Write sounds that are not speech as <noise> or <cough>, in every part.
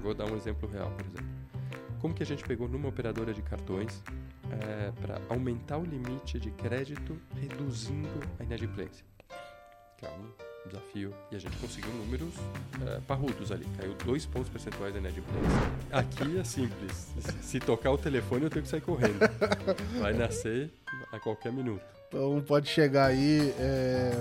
Eu vou dar um exemplo real, por exemplo. Como que a gente pegou numa operadora de cartões é, para aumentar o limite de crédito, reduzindo a inadimplência? Que é um desafio. E a gente conseguiu números é, parrudos ali. Caiu dois pontos percentuais da inadimplência. Aqui é simples. Se tocar o telefone, eu tenho que sair correndo. Vai nascer a qualquer minuto. Então pode chegar aí é,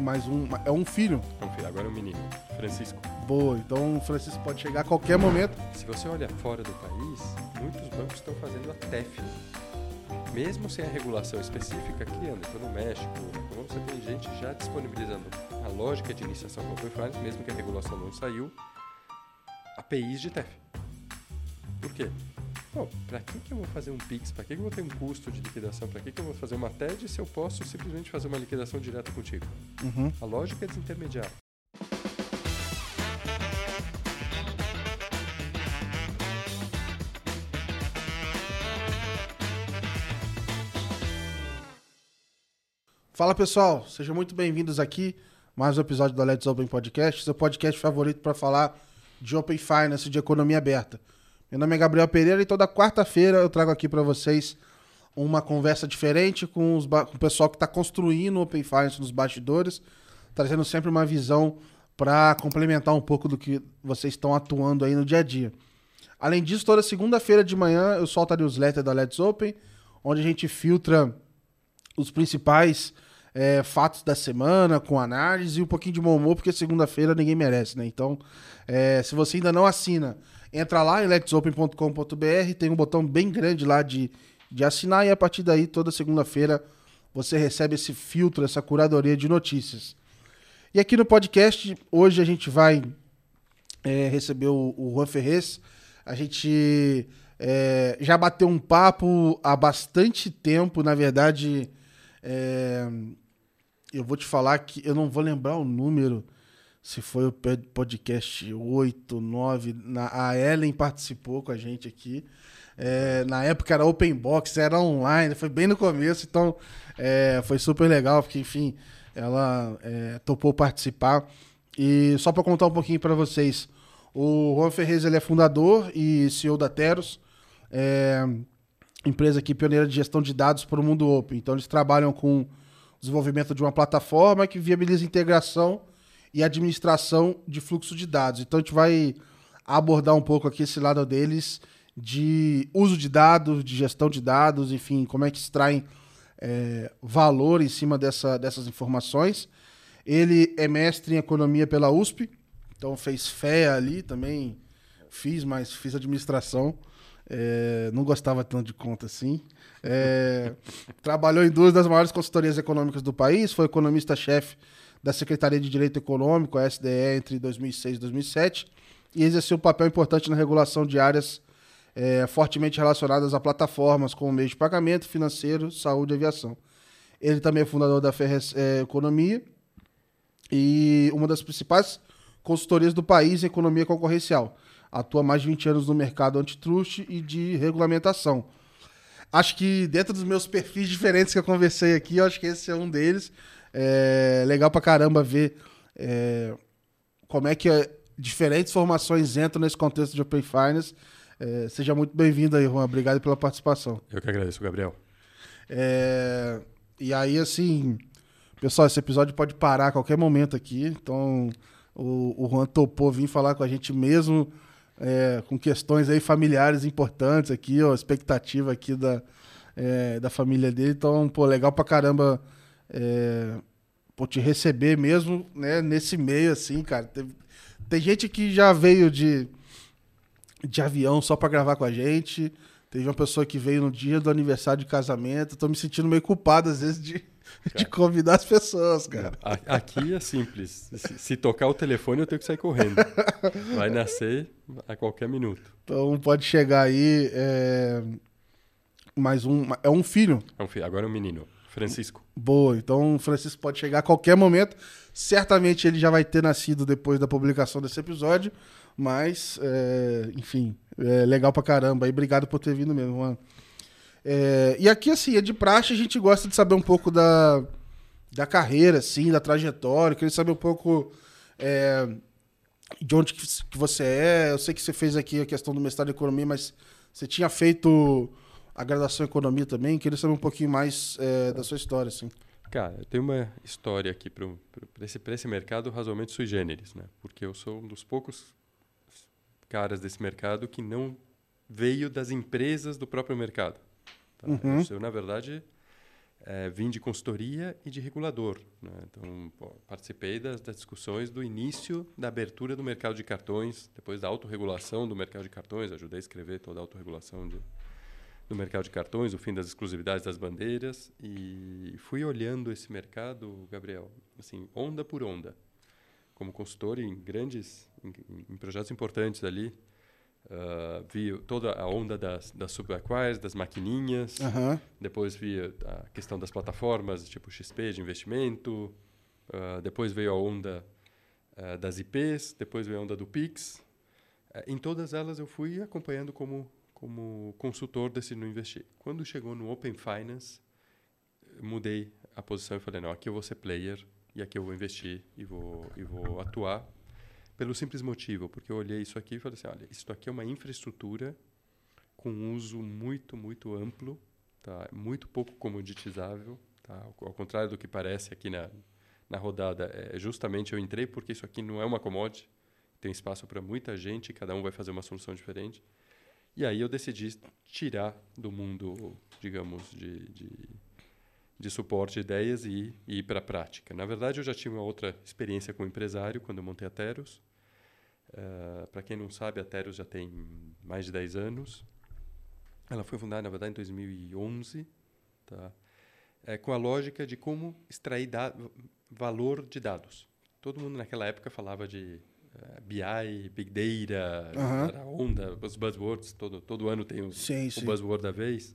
mais um. É um filho. É um filho, agora é um menino. Francisco. Boa, então o Francisco pode chegar a qualquer momento. Se você olha fora do país, muitos bancos estão fazendo a TEF. Mesmo sem a regulação específica aqui, anda, estou no México, então você tem gente já disponibilizando a lógica de iniciação com Open Finance, mesmo que a regulação não saiu, APIs de TEF. Por quê? Pô, pra que, que eu vou fazer um Pix? Pra que, que eu vou ter um custo de liquidação? Pra que, que eu vou fazer uma TED se eu posso simplesmente fazer uma liquidação direta contigo? Uhum. A lógica é desintermediar. Fala pessoal, sejam muito bem-vindos aqui mais um episódio do Let's Open Podcast, seu podcast favorito para falar de Open Finance, de economia aberta. Meu nome é Gabriel Pereira e toda quarta-feira eu trago aqui para vocês uma conversa diferente com, os com o pessoal que está construindo o Open Finance nos bastidores, trazendo sempre uma visão para complementar um pouco do que vocês estão atuando aí no dia a dia. Além disso, toda segunda-feira de manhã eu solto a newsletter da Let's Open, onde a gente filtra os principais é, fatos da semana, com análise e um pouquinho de bom humor, porque segunda-feira ninguém merece, né? Então, é, se você ainda não assina, entra lá em letsopen.com.br, tem um botão bem grande lá de, de assinar e a partir daí, toda segunda-feira, você recebe esse filtro, essa curadoria de notícias. E aqui no podcast, hoje a gente vai é, receber o, o Juan Ferrez. A gente é, já bateu um papo há bastante tempo, na verdade. É, eu vou te falar que eu não vou lembrar o número, se foi o podcast 8, 9. Na, a Ellen participou com a gente aqui. É, na época era open box, era online, foi bem no começo, então é, foi super legal, porque enfim, ela é, topou participar. E só para contar um pouquinho para vocês, o Juan Ferrez ele é fundador e CEO da Teros, é, empresa aqui pioneira de gestão de dados para o mundo open. Então eles trabalham com desenvolvimento de uma plataforma que viabiliza integração e administração de fluxo de dados. Então a gente vai abordar um pouco aqui esse lado deles de uso de dados, de gestão de dados, enfim, como é que extraem é, valor em cima dessa, dessas informações. Ele é mestre em economia pela USP, então fez fé ali também, fiz, mas fiz administração. É, não gostava tanto de conta assim. É, <laughs> trabalhou em duas das maiores consultorias econômicas do país, foi economista-chefe da Secretaria de Direito Econômico, a SDE, entre 2006 e 2007, e exerceu um papel importante na regulação de áreas é, fortemente relacionadas a plataformas como meio de pagamento, financeiro, saúde e aviação. Ele também é fundador da Ferres é, Economia e uma das principais consultorias do país em economia concorrencial atua mais de 20 anos no mercado antitruste e de regulamentação. Acho que dentro dos meus perfis diferentes que eu conversei aqui, acho que esse é um deles. É legal pra caramba ver é, como é que é, diferentes formações entram nesse contexto de Open Finance. É, seja muito bem-vindo aí, Juan. Obrigado pela participação. Eu que agradeço, Gabriel. É, e aí, assim, pessoal, esse episódio pode parar a qualquer momento aqui. Então, o, o Juan topou vir falar com a gente mesmo é, com questões aí familiares importantes aqui, ó, expectativa aqui da, é, da família dele. Então, pô, legal pra caramba é, pô, te receber mesmo, né, nesse meio, assim, cara. Tem, tem gente que já veio de, de avião só pra gravar com a gente. Teve uma pessoa que veio no dia do aniversário de casamento. Tô me sentindo meio culpado, às vezes, de, <laughs> de convidar as pessoas, cara. Aqui é simples. Se, se, tocar o telefone, eu tenho que sair correndo. Vai nascer a qualquer minuto. Então pode chegar aí é, mais um. É um filho. É um filho. Agora é um menino. Francisco. Boa. Então o Francisco pode chegar a qualquer momento. Certamente ele já vai ter nascido depois da publicação desse episódio. Mas, é, enfim, é legal pra caramba. E obrigado por ter vindo mesmo, mano. É, e aqui, assim, é de praxe, a gente gosta de saber um pouco da, da carreira, assim, da trajetória, queria saber um pouco é, de onde que você é. Eu sei que você fez aqui a questão do mestrado em economia, mas você tinha feito a graduação em economia também. Queria saber um pouquinho mais é, da sua história, assim. Cara, eu tenho uma história aqui para esse, esse mercado razoavelmente sui generis, né? Porque eu sou um dos poucos caras desse mercado que não veio das empresas do próprio mercado. Tá? Uhum. Eu, na verdade, é, vim de consultoria e de regulador. Né? Então, pô, participei das, das, discussões do início da abertura do mercado de cartões, depois da autorregulação do mercado de cartões, ajudei a escrever toda a autorregulação de, do mercado de cartões, o fim das exclusividades das bandeiras, e fui olhando esse mercado, Gabriel, assim, onda por onda. Como consultor em grandes, em, em projetos importantes ali, Uh, vi toda a onda das, das subacquires, das maquininhas. Uhum. Depois vi a questão das plataformas, tipo XP de investimento. Uh, depois veio a onda uh, das IPs. Depois veio a onda do Pix. em todas elas eu fui acompanhando como, como consultor Decidindo Investir. Quando chegou no Open Finance, mudei a posição e falei, não, aqui eu vou ser player e aqui eu vou investir e vou, e vou atuar pelo simples motivo, porque eu olhei isso aqui e falei assim, olha, isso aqui é uma infraestrutura com uso muito, muito amplo, tá? muito pouco comoditizável. Tá? Ao contrário do que parece aqui na, na rodada, é justamente eu entrei porque isso aqui não é uma commodity, tem espaço para muita gente, cada um vai fazer uma solução diferente. E aí eu decidi tirar do mundo, digamos, de, de, de suporte de ideias e, e ir para a prática. Na verdade, eu já tinha uma outra experiência com empresário quando eu montei a Teros. Uh, Para quem não sabe, a Teros já tem mais de 10 anos. Ela foi fundada, na verdade, em 2011, tá? é, com a lógica de como extrair valor de dados. Todo mundo naquela época falava de BI, Big Data, uhum. onda, os buzzwords, todo, todo ano tem o, sim, o sim. buzzword da vez.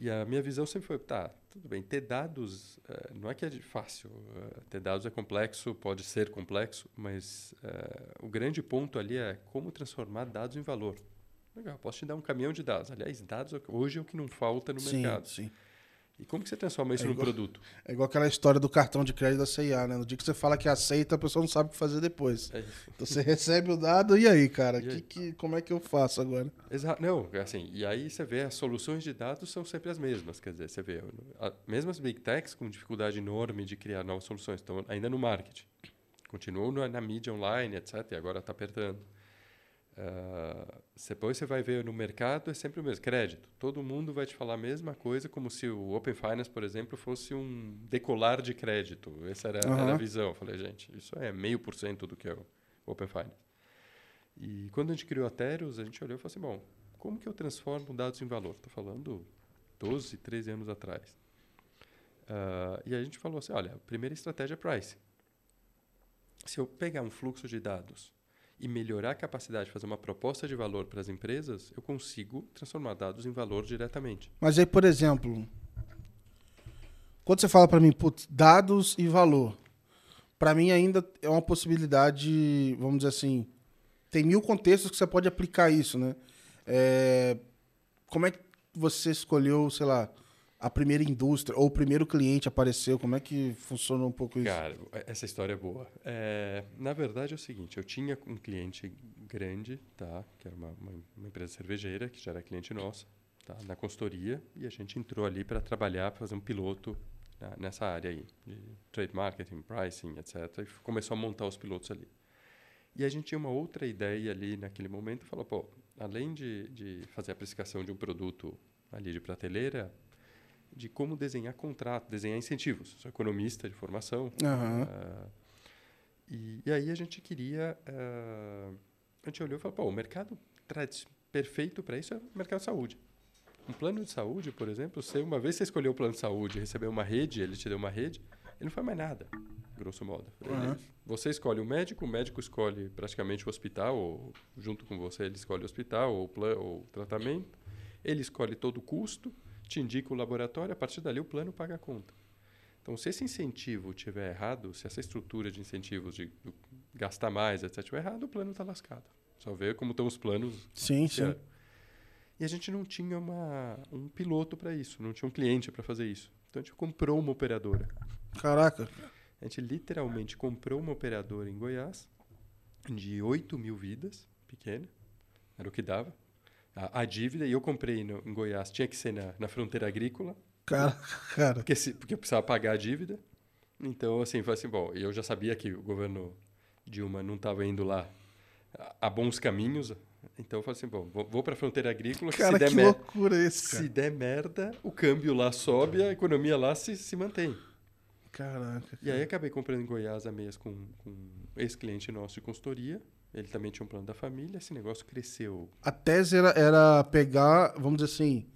E a minha visão sempre foi, tá, tudo bem, ter dados uh, não é que é fácil, uh, ter dados é complexo, pode ser complexo, mas uh, o grande ponto ali é como transformar dados em valor. Legal, posso te dar um caminhão de dados. Aliás, dados hoje é o que não falta no sim, mercado. Sim. E como que você transforma isso é igual, produto? É igual aquela história do cartão de crédito da CIA, né? No dia que você fala que aceita, a pessoa não sabe o que fazer depois. É então você recebe o dado, e aí, cara? E aí? Que, que, como é que eu faço agora? Exato. Não, assim, e aí você vê as soluções de dados são sempre as mesmas. Quer dizer, você vê, a, mesmo as big techs com dificuldade enorme de criar novas soluções, estão ainda no marketing. Continuam na, na mídia online, etc. E agora está apertando. Uh, depois você vai ver no mercado, é sempre o mesmo. Crédito. Todo mundo vai te falar a mesma coisa, como se o Open Finance, por exemplo, fosse um decolar de crédito. Essa era, uhum. era a visão. Eu falei, gente, isso é meio por cento do que é o Open Finance. E quando a gente criou a Teros, a gente olhou e falou assim, bom, como que eu transformo dados em valor? Estou falando 12, 13 anos atrás. Uh, e a gente falou assim, olha, a primeira estratégia é price. Se eu pegar um fluxo de dados e melhorar a capacidade de fazer uma proposta de valor para as empresas, eu consigo transformar dados em valor diretamente. Mas aí, por exemplo, quando você fala para mim, putz, dados e valor, para mim ainda é uma possibilidade, vamos dizer assim, tem mil contextos que você pode aplicar isso, né? É, como é que você escolheu, sei lá, a primeira indústria ou o primeiro cliente apareceu? Como é que funciona um pouco isso? Cara, essa história é boa. É, na verdade é o seguinte, eu tinha um cliente grande, tá? Que era uma, uma, uma empresa cervejeira que já era cliente nossa, tá? Na consultoria e a gente entrou ali para trabalhar, para fazer um piloto né, nessa área aí de trade marketing, pricing, etc. E começou a montar os pilotos ali. E a gente tinha uma outra ideia ali naquele momento, falou, pô, além de, de fazer a precificação de um produto ali de prateleira, de como desenhar contrato, desenhar incentivos. Sou economista de formação. Uhum. Uh, e, e, aí a gente queria... Uh, a gente olhou e falou, pô, o mercado perfeito para isso é o mercado de saúde. Um plano de saúde, por exemplo, se uma vez você escolheu o plano de saúde recebeu uma rede, ele te deu uma rede, ele não faz mais nada, grosso modo. Uhum. Ele, você escolhe o médico, o médico escolhe praticamente o hospital, ou junto com você ele escolhe o hospital ou o, plano, ou o tratamento, ele escolhe todo o custo, te indica o laboratório, a partir dali o plano paga a conta. Então, se esse incentivo tiver errado, se essa estrutura de incentivos de gastar mais, etc., estiver errado, o plano está lascado. Só ver como estão os planos. Sim, sim. E a gente não tinha uma, um piloto para isso, não tinha um cliente para fazer isso. Então, a gente comprou uma operadora. Caraca. A gente literalmente comprou uma operadora em Goiás de 8 mil vidas, pequena, era o que dava. A, a dívida, e eu comprei no, em Goiás, tinha que ser na, na fronteira agrícola, Cara, cara. porque, se, porque eu precisava pagar a dívida. Então, assim, foi assim, bom, eu já sabia que o governo Dilma não estava indo lá a, bons caminhos, então eu falei assim, bom, vou, vou para a fronteira agrícola, que Cara, se der que mer- loucura esse, cara. se der merda, o câmbio lá sobe, a economia lá se, se mantém. Caraca. E aí acabei comprando em Goiás a meias com, com esse cliente nosso de consultoria. Ele também tinha um plano da família. Esse negócio cresceu. A tese era, era pegar, vamos dizer assim,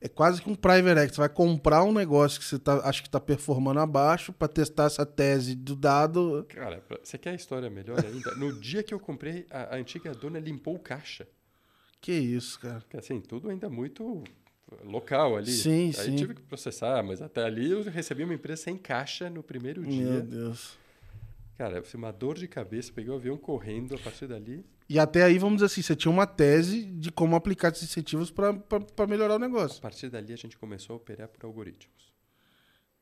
é quase que um private equity. Você vai comprar um negócio que você tá, acha que está performando abaixo para testar essa tese do dado. Cara, você quer a história melhor ainda? No dia que eu comprei, a, a antiga dona limpou o caixa. Que isso, cara. Porque, assim, tudo ainda muito local ali. Sim, aí sim. tive que processar, mas até ali eu recebi uma empresa sem caixa no primeiro Meu dia. Deus. Cara, foi uma dor de cabeça. Peguei o avião correndo a partir dali. E até aí, vamos dizer assim, você tinha uma tese de como aplicar esses incentivos para melhorar o A negócio. partir dali a gente começou a operar por algoritmos.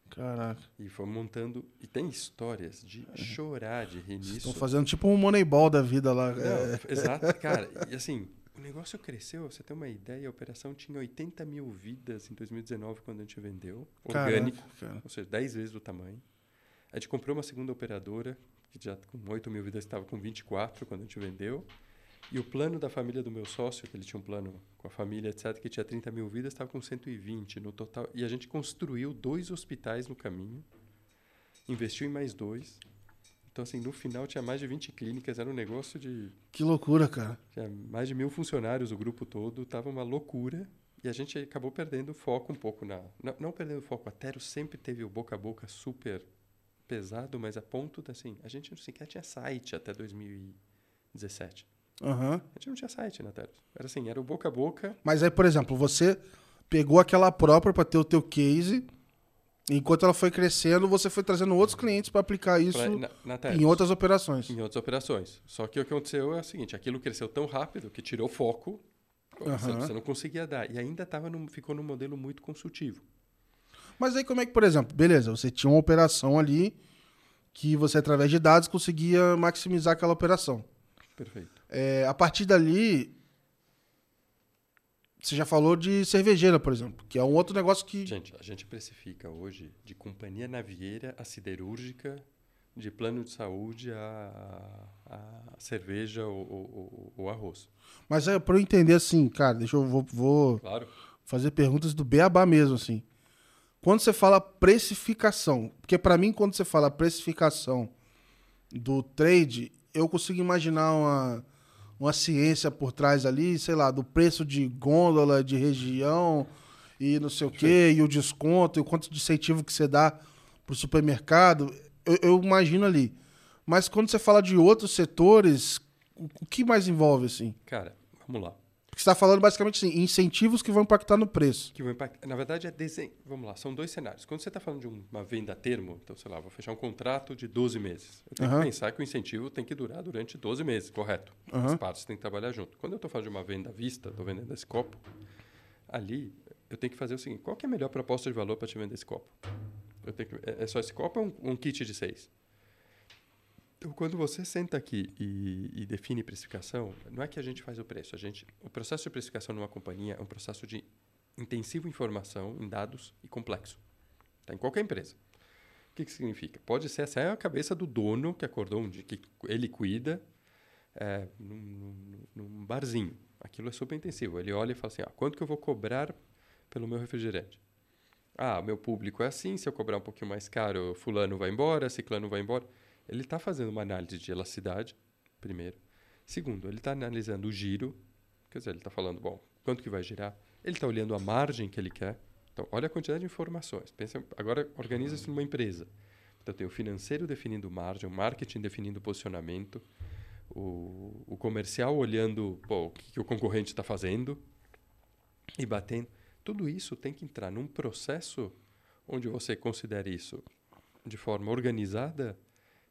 Caraca. E foi montando. E tem histórias de chorar, de rir nisso. Estão fazendo tipo um Moneyball da vida lá. Não, É, exato, <laughs> cara. E assim, o negócio cresceu, você tem uma ideia, a operação tinha 80 mil vidas em 2019 quando a gente vendeu. Orgânico, Caraca, cara. ou seja, 10 vezes o tamanho. A gente comprou uma segunda operadora, que já com 8 mil vidas estava com 24 quando a gente vendeu. E o plano da família do meu sócio, que ele tinha um plano com a família, etc., que tinha 30 mil vidas, estava com 120 no total. E a gente construiu dois hospitais no caminho, investiu em mais dois. Então, assim, no final tinha mais de 20 clínicas, era um negócio de. Que loucura, cara. Tinha mais de mil funcionários, o grupo todo, tava uma loucura. E a gente acabou perdendo o foco um pouco na. Não, não perdendo o foco, a Tero sempre teve o boca a boca super pesado, mas a ponto de assim, a gente sequer tinha site até 2017. Aham. A gente não tinha site na Teros. Era assim, era o boca a boca. Mas aí, por exemplo, você pegou aquela própria para ter o teu case. Enquanto ela foi crescendo, você foi trazendo outros clientes para aplicar isso pra- na, na em outras operações. em outras operações. Só que o que aconteceu é o seguinte, aquilo cresceu tão rápido que tirou foco, você, Aham. você não conseguia dar. E ainda tava num, ficou num modelo muito consultivo. Mas aí como é que, por exemplo, beleza, você tinha uma operação ali que você, através de dados, conseguia maximizar aquela operação. Perfeito. É, a partir dali, você já falou de cervejeira, por exemplo, que é um outro negócio que... Gente, a gente precifica hoje de companhia navieira a siderúrgica, de plano de saúde a, a cerveja ou, arroz. Mas é, para eu entender assim, cara, deixa eu... Vou, vou Claro. fazer perguntas do beabá mesmo, assim. Quando você fala precificação, porque para mim, quando você fala precificação do trade, eu consigo imaginar uma, uma ciência por trás ali, sei lá, do preço de gôndola, de região e não sei o quê, e o desconto, e o quanto de incentivo que você dá pro supermercado, eu, eu imagino ali. Mas quando você fala de outros setores, o, o que mais envolve, assim? Cara, vamos lá. Porque você está falando basicamente assim, incentivos que vão impactar no preço. Que vão impactar. Na verdade, é desenho. Vamos lá, são dois cenários. Quando você está falando de um- uma venda a termo, então, sei lá, vou fechar um contrato de 12 meses. Eu tenho Aham. que pensar que o incentivo tem que durar durante 12 meses, correto? Aham. As partes têm que trabalhar junto. Quando eu estou falando de uma venda à vista, estou vendendo esse copo, ali eu tenho que fazer o seguinte: qual é a melhor proposta de valor para te vender esse copo? Eu tenho que- é, é só esse copo ou um, um kit de seis? Então, quando você senta aqui e, e define precificação, não é que a gente faz o preço. A gente, o processo de precificação numa companhia é um processo de intensivo informação, em dados e complexo. Tá? Em qualquer empresa. O que, que significa? Pode ser essa é a cabeça do dono que acordou um dia, que ele cuida é, num, num- num barzinho. Aquilo é super intensivo. Ele olha e fala assim: ah, quanto que eu vou cobrar pelo meu refrigerante? Ah, meu público é assim, se eu cobrar um pouquinho mais caro, fulano vai embora, ciclano vai embora. Ele está fazendo uma análise de elasticidade, primeiro. Segundo, ele está analisando o giro, quer dizer, ele está falando, bom, quanto que vai girar? Ele está olhando a margem que ele quer. Então, olha a quantidade de informações. Pensa, agora, organiza isso numa empresa. Então, tem o financeiro definindo margem, o marketing definindo posicionamento, o, o comercial olhando pô, o que, que o concorrente está fazendo e batendo. Tudo isso tem que entrar num processo onde você considere isso de forma organizada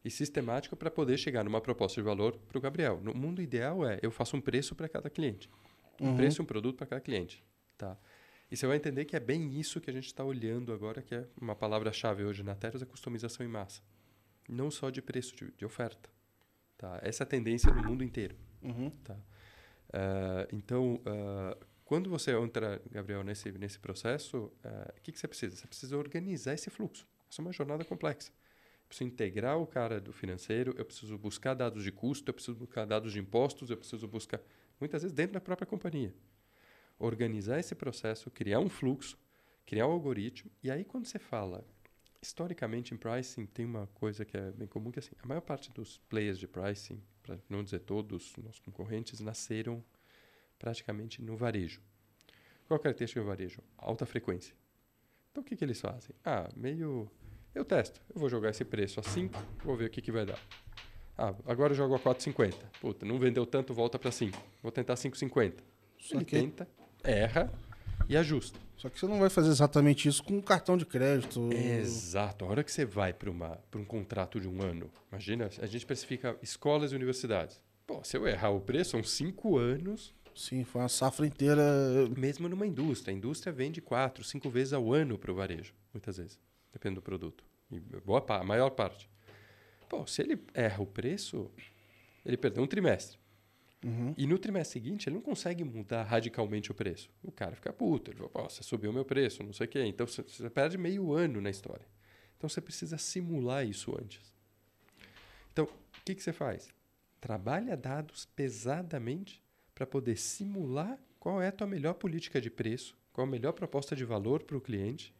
e sistemática para poder chegar numa proposta de valor para o Gabriel. No mundo ideal é eu faço um preço para cada cliente, um Uhum. preço e um produto para cada cliente, tá? E você vai entender que é bem isso que a gente está olhando agora, que é uma palavra-chave hoje na Teros, é customização em massa. Não só de preço, de, de oferta. Tá? Essa é a tendência no mundo inteiro. Uhum. Tá? Uh, então, uh, quando você entra, Gabriel, nesse, nesse processo, o uh, que, que você precisa? Você precisa organizar esse fluxo. Essa é uma jornada complexa. Preciso integrar o cara do financeiro, eu preciso buscar dados de custo, eu preciso buscar dados de impostos, eu preciso buscar, muitas vezes, dentro da própria companhia. Organizar esse processo, criar um fluxo, criar um algoritmo, e aí quando você fala historicamente em pricing tem uma coisa que é bem comum que assim a maior parte dos players de pricing para não dizer todos nossos concorrentes nasceram praticamente no varejo. Qual a característica do varejo? Alta frequência. Então o que, que eles fazem? Ah meio eu testo eu vou jogar esse preço a 5 vou ver o que, que vai dar ah agora eu jogo a 4,50 puta não vendeu tanto volta para 5 vou tentar 5,50 ele que... tenta erra e ajusta só que você não vai fazer exatamente isso com um cartão de crédito. Exato. A hora que você vai para um contrato de um ano, imagina, a gente especifica escolas e universidades. Pô, se eu errar o preço, são cinco anos. Sim, foi uma safra inteira. Mesmo numa indústria. A indústria vende quatro, cinco vezes ao ano para o varejo, muitas vezes. Depende do produto. E boa, a maior parte. Pô, se ele erra o preço, ele perdeu um trimestre. Uhum. E no trimestre seguinte, ele não consegue mudar radicalmente o preço. O cara fica puto. Ele fala, você subiu o meu preço, não sei o quê. Então, você, perde meio ano na história. Então, você precisa simular isso antes. Então, o que, que você faz? Trabalha dados pesadamente para poder simular qual é a tua melhor política de preço, qual a melhor proposta de valor para o cliente,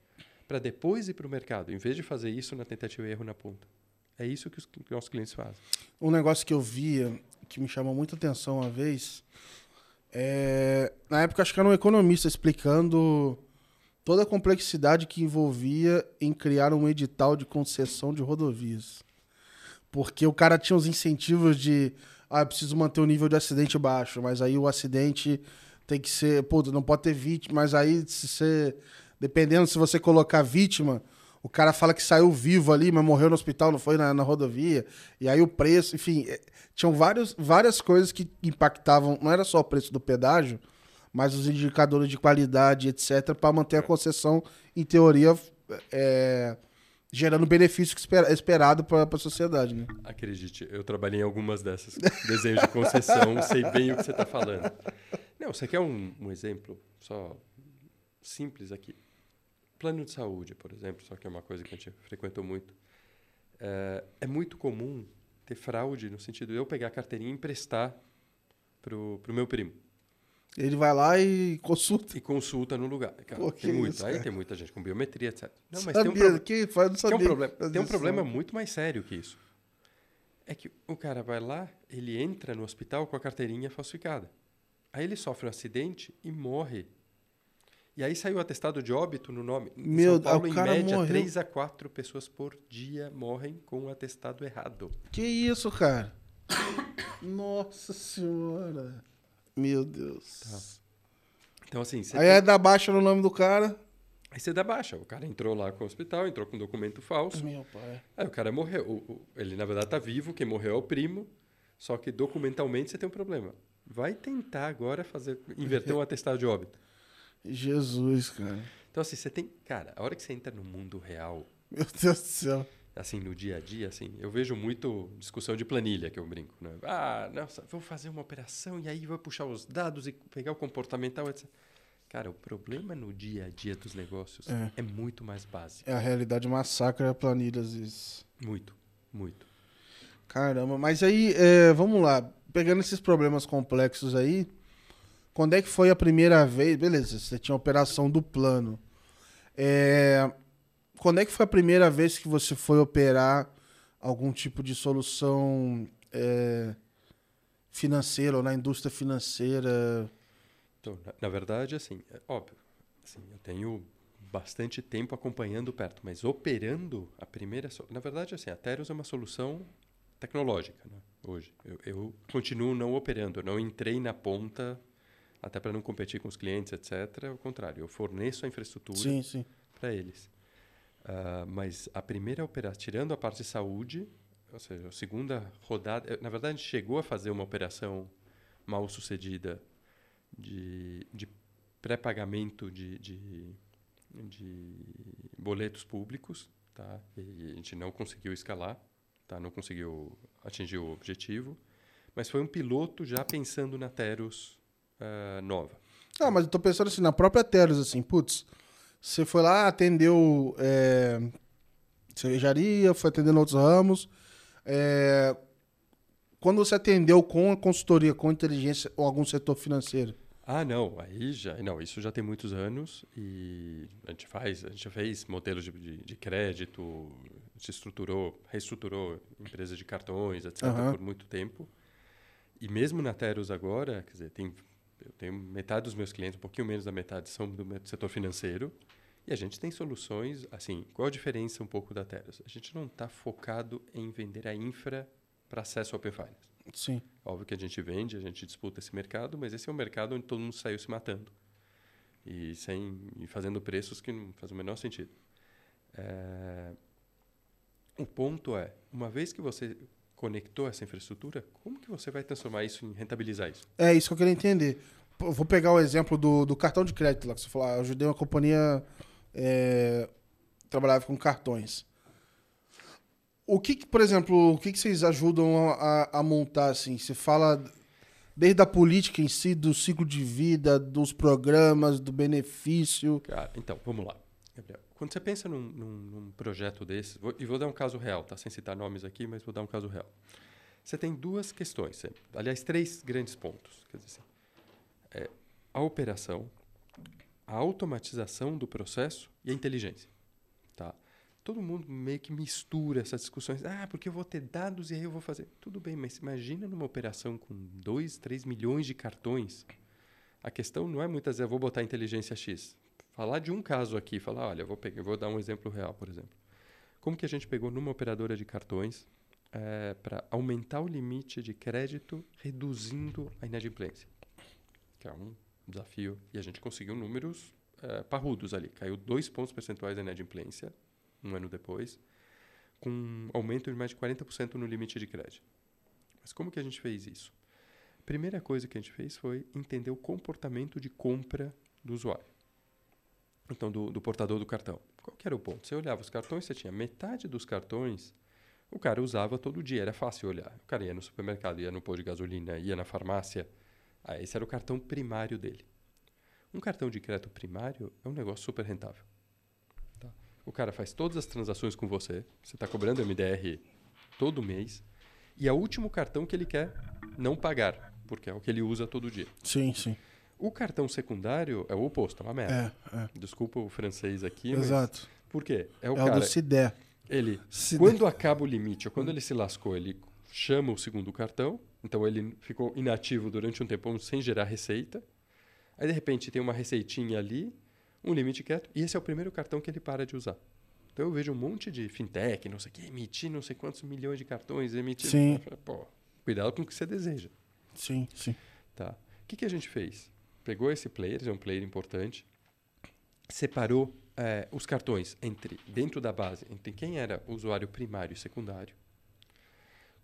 para depois ir para o mercado, em vez de fazer isso na tentativa e erro na ponta. É isso que os nossos clientes fazem. Um negócio que eu via que me chamou muita atenção uma vez. É, na época, acho que era um economista explicando toda a complexidade que envolvia em criar um edital de concessão de rodovias. Porque o cara tinha os incentivos de. Ah, preciso manter o nível de acidente baixo, mas aí o acidente tem que ser. Pô, não pode ter vítima, mas aí se você. Dependendo se você colocar vítima, o cara fala que saiu vivo ali, mas morreu no hospital, não foi na, na rodovia. E aí o preço, enfim, é, tinham vários, várias coisas que impactavam, não era só o preço do pedágio, mas os indicadores de qualidade, etc., para manter a concessão, em teoria, é, gerando benefício espera, esperado para a sociedade. Né? Acredite, eu trabalhei em algumas dessas desenhos de concessão, <laughs> sei bem o que você está falando. Não, você quer um, um exemplo só simples aqui? Plano de saúde, por exemplo, só que é uma coisa que a gente frequentou muito. É, é muito comum ter fraude no sentido de eu pegar a carteirinha e emprestar pro, pro meu primo. Ele vai lá e consulta. E consulta no lugar. Cara, Pô, tem muito. Isso, Aí tem muita gente com biometria, etc. Não, mas sabia, tem um, pro... que faz, não sabia, tem um problema, tem um problema muito mais sério que isso. É que o cara vai lá, ele entra no hospital com a carteirinha falsificada. Aí ele sofre um acidente e morre e aí saiu o atestado de óbito no nome. Em Meu, São Paulo, em média, morreu. 3 a 4 pessoas por dia morrem com o atestado errado. Que isso, cara? Nossa senhora. Meu Deus. Tá. Então, assim. aí tem... é da baixa no nome do cara. Aí você dá baixa. O cara entrou lá com o hospital, entrou com um documento falso. Meu pai. Aí o cara morreu. Ele, na verdade, tá vivo. Quem morreu é o primo. Só que documentalmente você tem um problema. Vai tentar agora fazer inverter um atestado de óbito. Jesus, cara. Então, assim, você tem. Cara, a hora que você entra no mundo real. Meu Deus do céu. Assim, no dia a dia, assim, eu vejo muito discussão de planilha que eu brinco, né? Ah, nossa, vou fazer uma operação e aí vou puxar os dados e pegar o comportamental, etc. Cara, o problema no dia a dia dos negócios é, é muito mais básico. É a realidade massacra planilhas isso. Muito, muito. Caramba, mas aí, é, vamos lá. Pegando esses problemas complexos aí, quando é que foi a primeira vez? Beleza, você tinha a operação do plano. É, quando é que foi a primeira vez que você foi operar algum tipo de solução é, financeira ou na indústria financeira? Então, na, na verdade, assim, é óbvio. Assim, eu tenho bastante tempo acompanhando perto, mas operando a primeira. Na verdade, assim, a Teros é uma solução tecnológica né, hoje. Eu, eu continuo não operando, eu não entrei na ponta até para não competir com os clientes, etc. Ao contrário, eu forneço a infraestrutura para eles. Uh, mas a primeira operação, tirando a parte de saúde, ou seja, a segunda rodada, na verdade, a gente chegou a fazer uma operação mal sucedida de, de pré-pagamento de, de, de, boletos públicos, tá? E a gente não conseguiu escalar tá? Não conseguiu atingir o objetivo, mas foi um piloto já pensando na Teros uh, nova. Ah, mas eu tô pensando assim, na própria Teros, assim, putz, você foi lá, atendeu é, cervejaria, foi atendendo outros ramos. É, quando você atendeu com a consultoria, com inteligência ou algum setor financeiro? Ah, não, aí já, não, isso já tem muitos anos e a gente faz, a gente já fez modelos de, de, de crédito, se estruturou, reestruturou empresas de cartões, etc, uhum. por muito tempo. E mesmo na Teros agora, quer dizer, tem, eu tenho metade dos meus clientes, um pouquinho menos da metade são do setor financeiro. E a gente tem soluções, assim, qual a diferença um pouco da Teros? A gente não está focado em vender a infra para acesso ao Open Finance. Sim. Óbvio que a gente vende, a gente disputa esse mercado, mas esse é um mercado onde todo mundo saiu se matando. E, sem, e fazendo preços que não fazem o menor sentido. É... O ponto é, uma vez que você conectou essa infraestrutura, como que você vai transformar isso em rentabilizar isso? É isso que eu queria entender. vou pegar o exemplo do, do cartão de crédito lá que você falou. Ah, eu ajudei uma companhia é, trabalhava com cartões. O que, por exemplo, o que, que vocês ajudam a, a, montar assim? Você fala desde a política em si, do ciclo de vida, dos programas, do benefício. Cara, então, vamos lá. Gabriel. Quando você pensa num, num, num projeto desse, vou, e vou dar um caso real, tá? Sem citar nomes aqui, mas vou dar um caso real. Você tem duas questões, aliás, três grandes pontos. Quer dizer, assim, é, a operação, a automatização do processo e a inteligência. Tá? Todo mundo meio que mistura essas discussões. Ah, porque eu vou ter dados e aí eu vou fazer. Tudo bem, mas imagina numa operação com 2, 3 milhões de cartões. A questão não é muitas vezes, eu vou botar inteligência X. Falar de um caso aqui, falar, olha, vou, pegar, vou dar um exemplo real, por exemplo. Como que a gente pegou numa operadora de cartões é, para aumentar o limite de crédito, reduzindo a inadimplência? Que é um desafio. E a gente conseguiu números uh, parrudos ali. Caiu dois pontos percentuais da inadimplência, um ano depois, com um aumento de mais de 40% no limite de crédito. Mas como que a gente fez isso? Primeira coisa que a gente fez foi entender o comportamento de compra do usuário. Então, do, do portador do cartão. Qual era o ponto? Você olhava os cartões, você tinha metade dos cartões o cara usava todo dia, era fácil olhar. O cara ia no supermercado, ia no posto de gasolina, ia na farmácia, ah, esse era o cartão primário dele. Um cartão de crédito primário é um negócio super rentável. Tá? O cara faz todas as transações com você, você está cobrando MDR todo mês, e é o último cartão que ele quer não pagar, porque é o que ele usa todo dia. Sim, sim. O cartão secundário é o oposto, é uma merda. É, é. Desculpa o francês aqui, Exato. Por quê? É o é cara. O do CIDE. Ele, quando acaba o limite, ou quando ele se lascou, ele chama o segundo cartão, então ele ficou inativo durante um tempo sem gerar receita. Aí de repente tem uma receitinha ali, um limite quieto, e esse é o primeiro cartão que ele para de usar. Então eu vejo um monte de fintech, não sei o que, emitir não sei quantos milhões de cartões, emitir. Sim. Pô, cuidado com o que você deseja. Sim, sim. Tá. O que, que a gente fez? Pegou esse player, é um player importante, separou é, os cartões entre dentro da base entre quem era usuário primário e secundário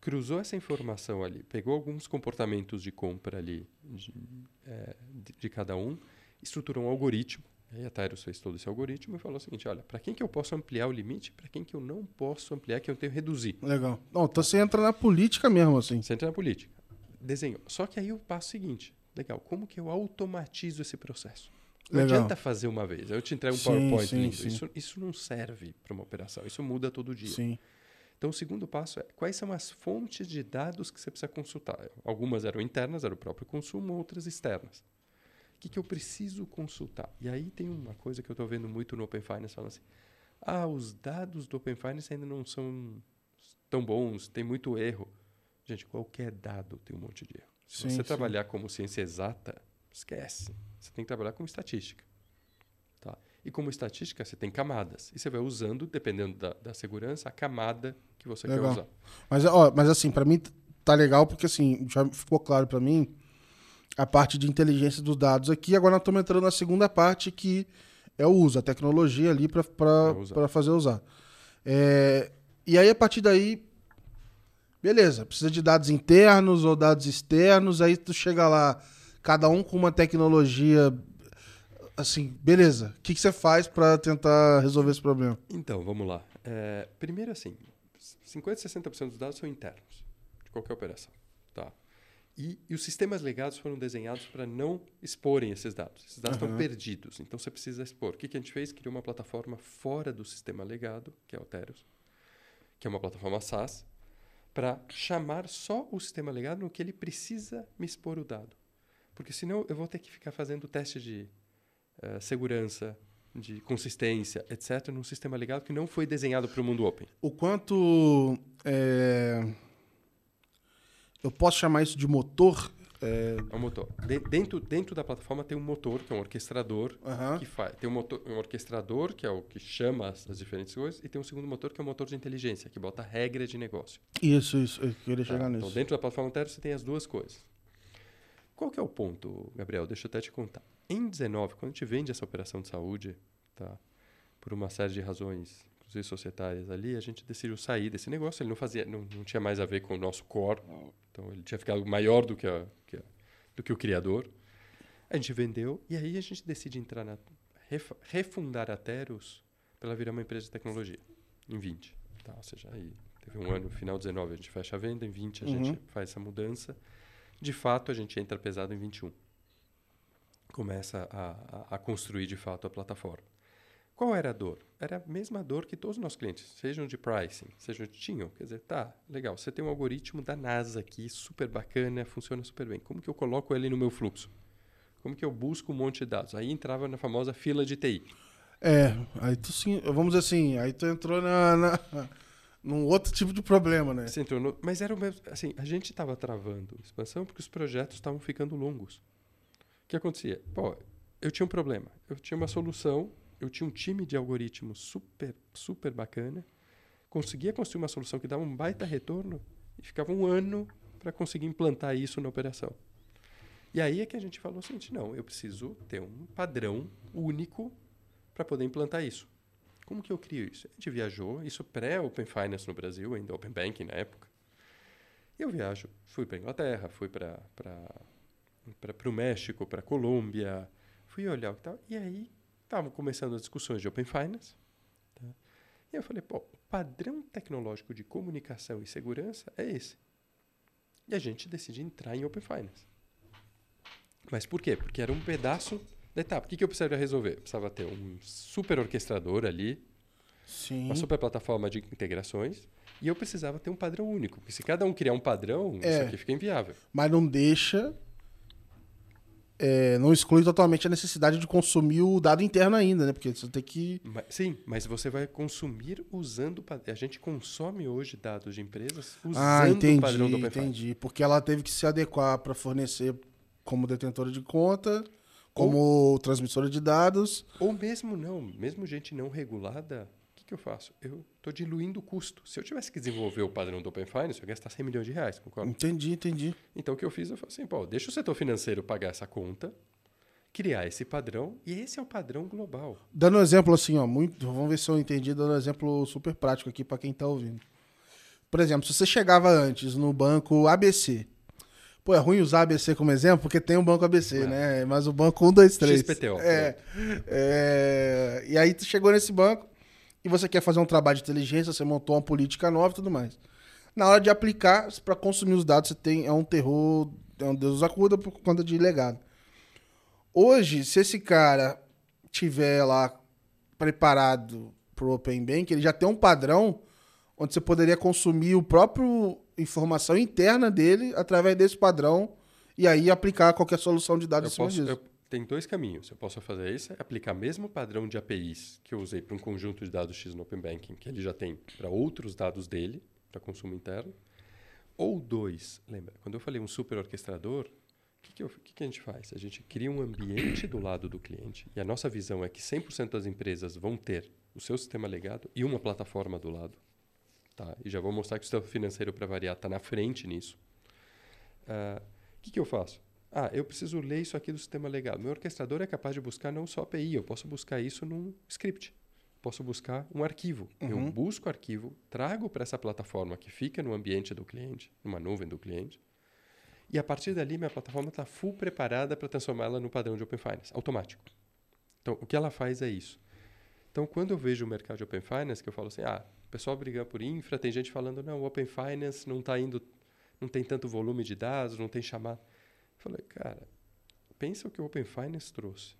cruzou essa informação ali, pegou alguns comportamentos de compra ali de, é, de, de cada um, estruturou um algoritmo. Aí a Tyros fez todo esse algoritmo e falou o seguinte: olha, para quem que eu posso ampliar o limite, para quem que eu não posso ampliar, que eu tenho que reduzir. Legal. Não, então você entra na política mesmo, assim. Você entra na política. Desenhou. Só que aí eu passo o seguinte: legal, como que eu automatizo esse processo? Não Legal. adianta fazer uma vez. Eu te entrego um PowerPoint sim, lindo. Sim. Isso, isso não serve para uma operação. Isso muda todo dia. Sim. Então, o segundo passo é quais são as fontes de dados que você precisa consultar. Algumas eram internas, era o próprio consumo, outras externas. O que, que eu preciso consultar? E aí tem uma coisa que eu estou vendo muito no Open Finance, falando assim, ah, os dados do Open Finance ainda não são tão bons, tem muito erro. Gente, qualquer dado tem um monte de erro. Se sim, você sim. trabalhar como ciência exata, esquece. Você tem que trabalhar com estatística. Tá? E como estatística, você tem camadas. E você vai usando, dependendo da, da segurança, a camada que você legal. quer usar. Mas, ó, mas assim, para mim tá legal porque assim, já ficou claro para mim a parte de inteligência dos dados aqui. Agora nós estamos entrando na segunda parte que é o uso, a tecnologia ali para fazer usar. É, e aí, a partir daí, beleza, precisa de dados internos ou dados externos, aí tu chega lá, cada um com uma tecnologia assim, beleza. O que, que você faz para tentar resolver esse problema? Então, vamos lá. É, primeiro, assim, 50, 60% dos dados são internos de qualquer operação. Tá? E, e os sistemas legados foram desenhados para não exporem esses dados. Esses dados Aham. estão perdidos, então você precisa expor. O que, que a gente fez? Criou uma plataforma fora do sistema legado, que é o Teros, que é uma plataforma SaaS, para chamar só o sistema legado no que ele precisa me expor o dado. Porque senão eu vou ter que ficar fazendo teste de eh, segurança, de consistência, etc., num sistema legado que não foi desenhado para o mundo open. O quanto. é, Eu posso chamar isso de motor? É, É um motor. De- dentro, dentro da plataforma tem um motor, que é um orquestrador, aham. que faz. Tem um, motor, um orquestrador, que é o que chama as, as diferentes coisas, e tem um segundo motor, que é o motor de inteligência, que bota regra de negócio. Isso, isso. Eu queria Tá? chegar Então, nisso. dentro da plataforma Tero, você tem as duas coisas. Qual que é o ponto, Gabriel? Deixa eu até te contar. Em 19, quando a gente vende essa operação de saúde, tá? por uma série de razões, inclusive societárias ali, a gente decidiu sair desse negócio. Ele não fazia, não, não tinha mais a ver com o nosso core, então ele tinha ficado maior do que, a, que a- do que o criador. A gente vendeu e aí a gente decide entrar na ref- refundar a Teros para ela virar uma empresa de tecnologia em 20, tá? Ou seja, aí teve um ano, final 19 a gente fecha a venda, em 20 a Uhum. gente faz essa mudança. De fato, a gente entra pesado em 21. Começa a, a, a construir de fato a plataforma. Qual era a dor? Era a mesma dor que todos os nossos clientes, sejam de pricing, sejam de tinham. Quer dizer, tá, legal, você tem um algoritmo da NASA aqui, super bacana, funciona super bem. Como que eu coloco ele no meu fluxo? Como que eu busco um monte de dados? Aí entrava na famosa fila de TI. É, aí tu sim. Vamos dizer assim, aí tu entrou na, na, num outro tipo de problema, né? Você entrou no- Mas era o mesmo. Assim, a gente estava travando expansão porque os projetos estavam ficando longos. O que acontecia? Pô, eu tinha um problema. Eu tinha uma solução, eu tinha um time de algoritmos super, super bacana, conseguia construir uma solução que dava um baita retorno e ficava um ano para conseguir implantar isso na operação. E aí é que a gente falou seguinte: não, eu preciso ter um padrão único para poder implantar isso. Como que eu crio isso? A gente viajou, isso pré-Open Finance no Brasil, ainda Open Banking na época. Eu viajo, fui para Inglaterra, fui para o México, para Colômbia, fui olhar o que tal. E aí estavam começando as discussões de Open Finance. tá? E eu falei, pô, o padrão tecnológico de comunicação e segurança é esse. E a gente decide entrar em Open Finance. Mas por quê? Porque era um pedaço da etapa. O que, que eu precisaria resolver? Precisava ter um super orquestrador ali, Sim. uma super plataforma de integrações, e eu precisava ter um padrão único. Porque se cada um criar um padrão, É. isso aqui fica inviável. Mas não deixa. É, não exclui totalmente a necessidade de consumir o dado interno ainda, né? Porque você tem que. Ma- sim, mas você vai consumir usando. o A gente consome hoje dados de empresas usando ah, o entendi, padrão do Open Finance. entendi. Porque ela teve que se adequar para fornecer como detentora de conta, como transmissora de dados. Ou mesmo não, mesmo gente não regulada, o que, eu faço? Eu estou diluindo o custo. Se eu tivesse que desenvolver o padrão do Open Finance, eu ia gastar 100 milhões de reais, concorda? Entendi, entendi. Então o que eu fiz? Eu falei assim, pô, deixa o setor financeiro pagar essa conta, criar esse padrão, e esse é o padrão global. Dando um exemplo assim, ó, muito, vamos ver se eu entendi, dando um exemplo super prático aqui para quem tá ouvindo. Por exemplo, se você chegava antes no banco ABC, pô, é ruim usar ABC como exemplo porque tem o banco ABC, É. né? Mas o banco 1, 2, 3. XPTO, É, é, e aí tu chegou nesse banco e você quer fazer um trabalho de inteligência, você montou uma política nova e tudo mais. Na hora de aplicar, para consumir os dados, você tem é um terror, é um Deus acuda por conta de legado. Hoje, se esse cara tiver lá preparado pro Open Bank, ele já tem um padrão onde você poderia consumir o próprio informação interna dele através desse padrão e aí aplicar qualquer solução de dados Eu em cima posso, disso. eu- tem dois caminhos. Eu posso fazer isso, é aplicar mesmo padrão de APIs que eu usei para um conjunto de dados X no Open Banking, que ele já tem para outros dados dele, para consumo interno. Ou dois, lembra, quando eu falei um super orquestrador, o que, que, que que a gente faz? A gente cria um ambiente do lado do cliente, e a nossa visão é que 100% das empresas vão ter o seu sistema legado e uma plataforma do lado. Tá? E já vou mostrar que o sistema financeiro, para variar, está na frente nisso. Ah, O que, que eu faço? Ah, eu preciso ler isso aqui do sistema legado. Meu orquestrador é capaz de buscar não só API, eu posso buscar isso num script. Posso buscar um arquivo. Eu Uhum. busco o arquivo, trago para essa plataforma que fica no ambiente do cliente, numa nuvem do cliente, e a partir dali minha plataforma está full preparada para transformá-la no padrão de Open Finance, automático. Então, o que ela faz é isso. Então, quando eu vejo o mercado de Open Finance, que eu falo assim, ah, pessoal brigando por infra, tem gente falando, não, o Open Finance não está indo, não tem tanto volume de dados, não tem chamado. Falei, cara, pensa o que o Open Finance trouxe.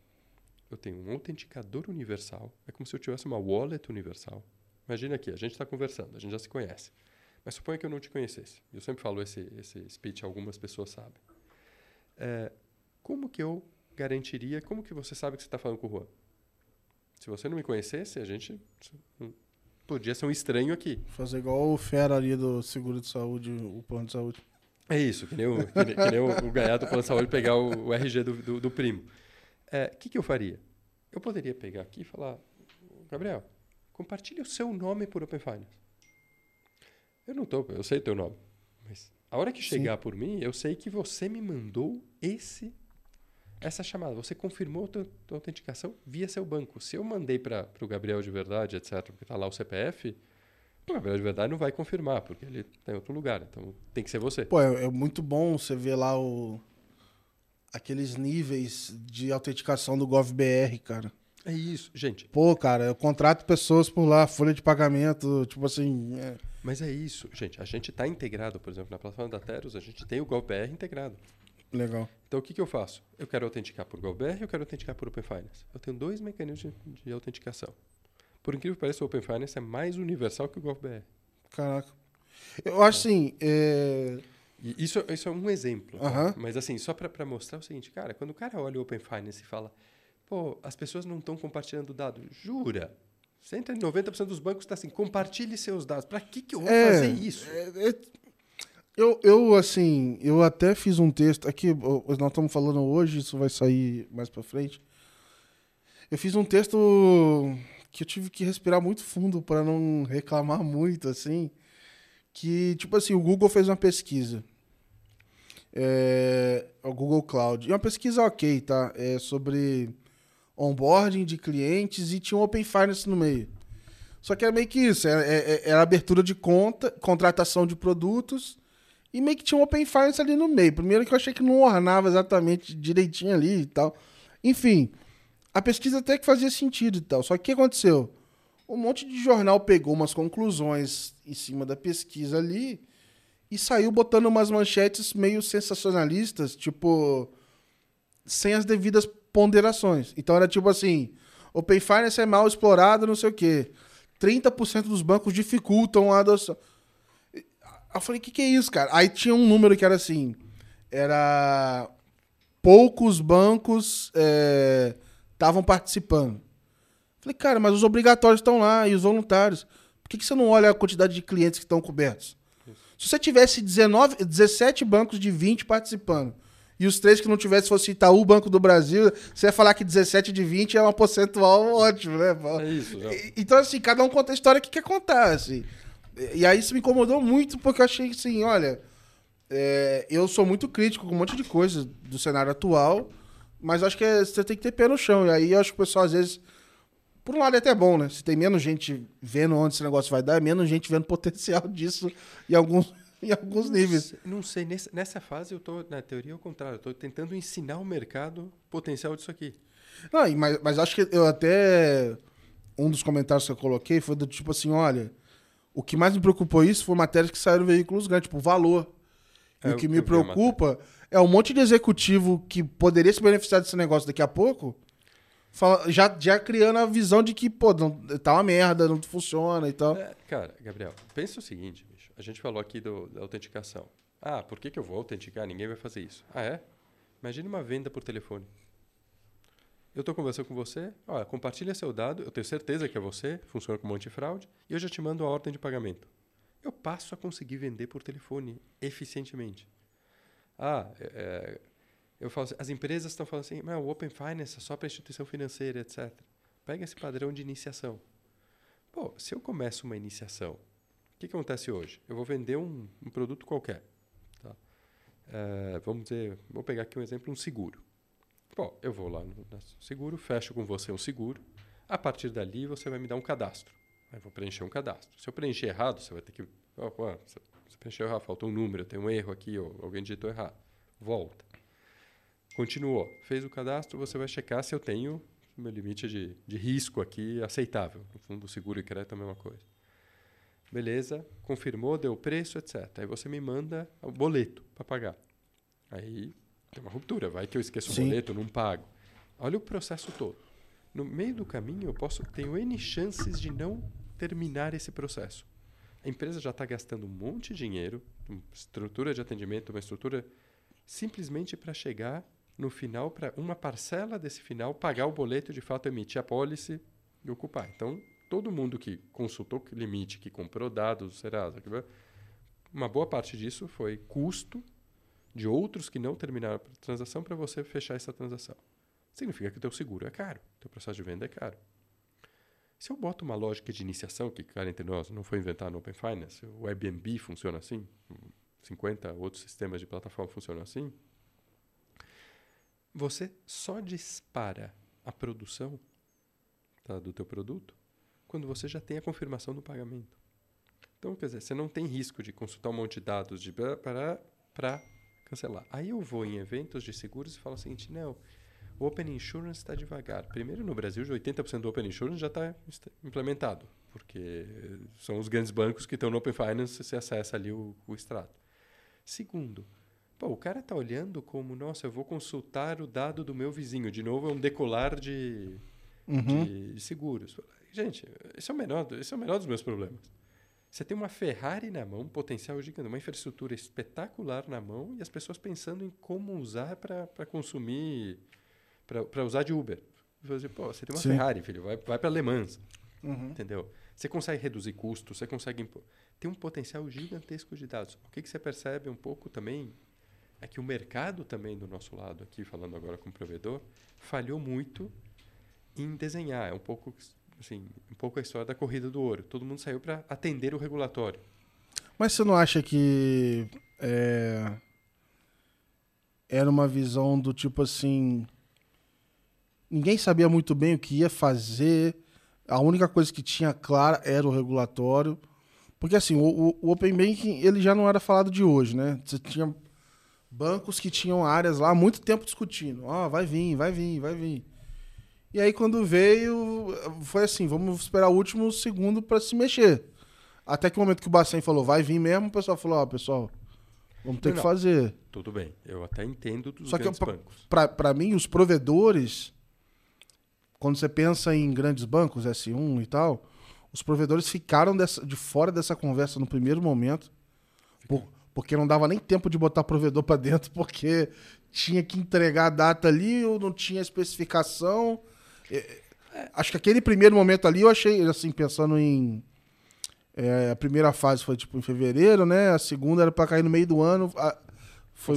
Eu tenho um autenticador universal, é como se eu tivesse uma wallet universal. Imagina aqui, a gente está conversando, a gente já se conhece. Mas suponha que eu não te conhecesse. Eu sempre falo esse, esse speech, algumas pessoas sabem. É, como que eu garantiria, como que você sabe que você está falando com o Juan? Se você não me conhecesse, a gente podia ser um estranho aqui. Fazer igual o fera ali do seguro de saúde, o plano de saúde. É isso, que nem o, que nem, que nem o, o gaiato pegar o, o RG do, do, do primo. O é, que, que eu faria? Eu poderia pegar aqui e falar, Gabriel, compartilhe o seu nome por Open Finance. Eu não tô, eu sei o teu nome, mas a hora que chegar Sim. por mim, eu sei que você me mandou esse essa chamada. Você confirmou a tua, tua autenticação via seu banco. Se eu mandei para o Gabriel de verdade, etc., porque está lá o CPF, o Gabriel de verdade não vai confirmar, porque ele está em outro lugar. Então tem que ser você. Pô, é, é muito bom você ver lá o, aqueles níveis de autenticação do GovBR, cara. É isso, gente. Pô, cara, eu contrato pessoas por lá, folha de pagamento, tipo assim. É... Mas é isso, gente. A gente está integrado, por exemplo, na plataforma da Teros, a gente tem o GovBR integrado. Legal. Então o que, que eu faço? Eu quero autenticar por GovBR e eu quero autenticar por Open Finance. Eu tenho dois mecanismos de, de autenticação. Por incrível que pareça, o Open Finance é mais universal que o GovBR. Caraca. Eu acho assim. É... Isso, isso é um exemplo. Tá? Mas assim, só para mostrar o seguinte, cara, quando o cara olha o Open Finance e fala, pô, as pessoas não estão compartilhando dados, jura? 190% dos bancos está assim, compartilhe seus dados. Para que, que eu vou é, fazer isso? É, é, eu, eu, assim, eu até fiz um texto. Aqui, nós estamos falando hoje, isso vai sair mais para frente. Eu fiz um texto que eu tive que respirar muito fundo para não reclamar muito, assim. Que, tipo assim, o Google fez uma pesquisa. É, o Google Cloud. E uma pesquisa ok, tá? É sobre onboarding de clientes e tinha um Open Finance no meio. Só que era meio que isso, era, é, é, era abertura de conta, contratação de produtos e meio que tinha um Open Finance ali no meio. Primeiro que eu achei que não ornava exatamente direitinho ali e tal. Enfim, a pesquisa até que fazia sentido e tal. Só que o que aconteceu? Um monte de jornal pegou umas conclusões em cima da pesquisa ali e saiu botando umas manchetes meio sensacionalistas, tipo, sem as devidas ponderações. Então era tipo assim: Open Finance é mal explorado, não sei o quê. 30% dos bancos dificultam a adoção. Eu falei, o que, que é isso, cara? Aí tinha um número que era assim: era. Poucos bancos estavam participando. Falei, cara, mas os obrigatórios estão lá e os voluntários. Por que, que você não olha a quantidade de clientes que estão cobertos? Isso. Se você tivesse 19, 17 bancos de 20 participando, e os três que não tivesse fosse Itaú, Banco do Brasil, você ia falar que 17 de 20 é uma percentual ótimo, né? É isso. Já. Então, assim, cada um conta a história que quer contar, assim. E aí isso me incomodou muito, porque eu achei assim, olha, é, eu sou muito crítico com um monte de coisa do cenário atual, mas acho que é, você tem que ter pé no chão. E aí eu acho que o pessoal, às vezes, por um lado é até bom, né? Se tem menos gente vendo onde esse negócio vai dar, é menos gente vendo <laughs> potencial disso em alguns, em alguns não níveis. Sei, não sei, nessa, nessa fase eu tô, na teoria, ao contrário, eu tô tentando ensinar o mercado o potencial disso aqui. Não, mas, mas acho que eu até. Um dos comentários que eu coloquei foi do tipo assim: olha, o que mais me preocupou isso foi matérias que saíram veículos grandes, tipo valor. É, e o que me preocupa é um monte de executivo que poderia se beneficiar desse negócio daqui a pouco, fala, já, já criando a visão de que, pô, não, tá uma merda, não funciona e tal. É, cara, Gabriel, pensa o seguinte, bicho. A gente falou aqui do, da autenticação. Ah, por que, que eu vou autenticar? Ninguém vai fazer isso. Ah, é? Imagine uma venda por telefone. Eu estou conversando com você, olha, compartilha seu dado, eu tenho certeza que é você, funciona como antifraude, e eu já te mando a ordem de pagamento. Eu passo a conseguir vender por telefone eficientemente. Ah, é, é eu falo assim, as empresas estão falando assim, o Open Finance é só para instituição financeira, etc. Pega esse padrão de iniciação. Pô, se eu começo uma iniciação, o que, que acontece hoje? Eu vou vender um, um produto qualquer. Tá? É, vamos dizer, vou pegar aqui um exemplo, um seguro. Bom, eu vou lá no seguro, fecho com você um seguro. A partir dali, você vai me dar um cadastro. Eu vou preencher um cadastro. Se eu preencher errado, você vai ter que. Oh, oh, preencheu errado, faltou um número, tem um erro aqui, ou alguém digitou errado. Volta. Continuou. Fez o cadastro, você vai checar se eu tenho meu limite de, de risco aqui aceitável. No fundo, seguro e crédito é a mesma coisa. Beleza, confirmou, deu o preço, etc. Aí você me manda o boleto para pagar. Aí tem uma ruptura, vai que eu esqueço Sim. o boleto, não pago. Olha o processo todo. No meio do caminho, eu posso tenho N chances de não terminar esse processo. A empresa já está gastando um monte de dinheiro, uma estrutura de atendimento, uma estrutura simplesmente para chegar no final, para uma parcela desse final pagar o boleto, de fato emitir a pólice e ocupar. Então, todo mundo que consultou limite, que comprou dados, vai- uma boa parte disso foi custo de outros que não terminaram a transação para você fechar essa transação. Significa que o teu seguro é caro, o teu processo de venda é caro. Se eu boto uma lógica de iniciação, que, cara, entre nós, não foi inventado no Open Finance, o Airbnb funciona assim, 50 outros sistemas de plataforma funcionam assim, você só dispara a produção tá, do teu produto quando você já tem a confirmação do pagamento. Então, quer dizer, você não tem risco de consultar um monte de dados de para cancelar. Aí eu vou em eventos de seguros e falo o seguinte, não, o Open Insurance está devagar. Primeiro, no Brasil, já 80% do Open Insurance já está implementado, porque são os grandes bancos que estão no Open Finance, você acessa ali o, o extrato. Segundo, pô, o cara está olhando como, nossa, eu vou consultar o dado do meu vizinho. De novo, é um decolar de, Uhum. de, de seguros. Gente, esse é, o menor, esse é o menor dos meus problemas. Você tem uma Ferrari na mão, um potencial gigante, uma infraestrutura espetacular na mão e as pessoas pensando em como usar para consumir, para usar de Uber. Você, pô, você tem uma Sim. Ferrari, filho, vai, vai para Le Mans, Uhum. entendeu? Você consegue reduzir custos, você consegue... impo- Tem um potencial gigantesco de dados. O que, que você percebe um pouco também é que o mercado também do nosso lado, aqui falando agora com o provedor, falhou muito em desenhar. É um pouco, assim, um pouco a história da corrida do ouro. Todo mundo saiu para atender o regulatório. Mas você não acha que é, era uma visão do tipo assim. Ninguém sabia muito bem o que ia fazer. A única coisa que tinha clara era o regulatório. Porque assim, o, o- o Open Banking ele já não era falado de hoje, né? Você tinha bancos que tinham áreas lá há muito tempo discutindo. Ó, vai vir, vai vir, vai vir. E aí quando veio, foi assim, vamos esperar o último segundo para se mexer. Até que o momento que o Bacen falou, vai vir mesmo, o pessoal falou, ó, pessoal, vamos ter Não, que fazer. Tudo bem, eu até entendo dos Só que bancos. Pra, pra mim, os provedores, quando você pensa em grandes bancos, S1 e tal, os provedores ficaram dessa- de fora dessa conversa no primeiro momento, por- porque não dava nem tempo de botar provedor pra dentro, <laughs> porque tinha que entregar a data ali, ou não tinha especificação. É, acho que aquele primeiro momento ali eu achei, assim, pensando em. é, a primeira fase foi tipo em fevereiro, né? A segunda era pra cair no meio do ano. a- foi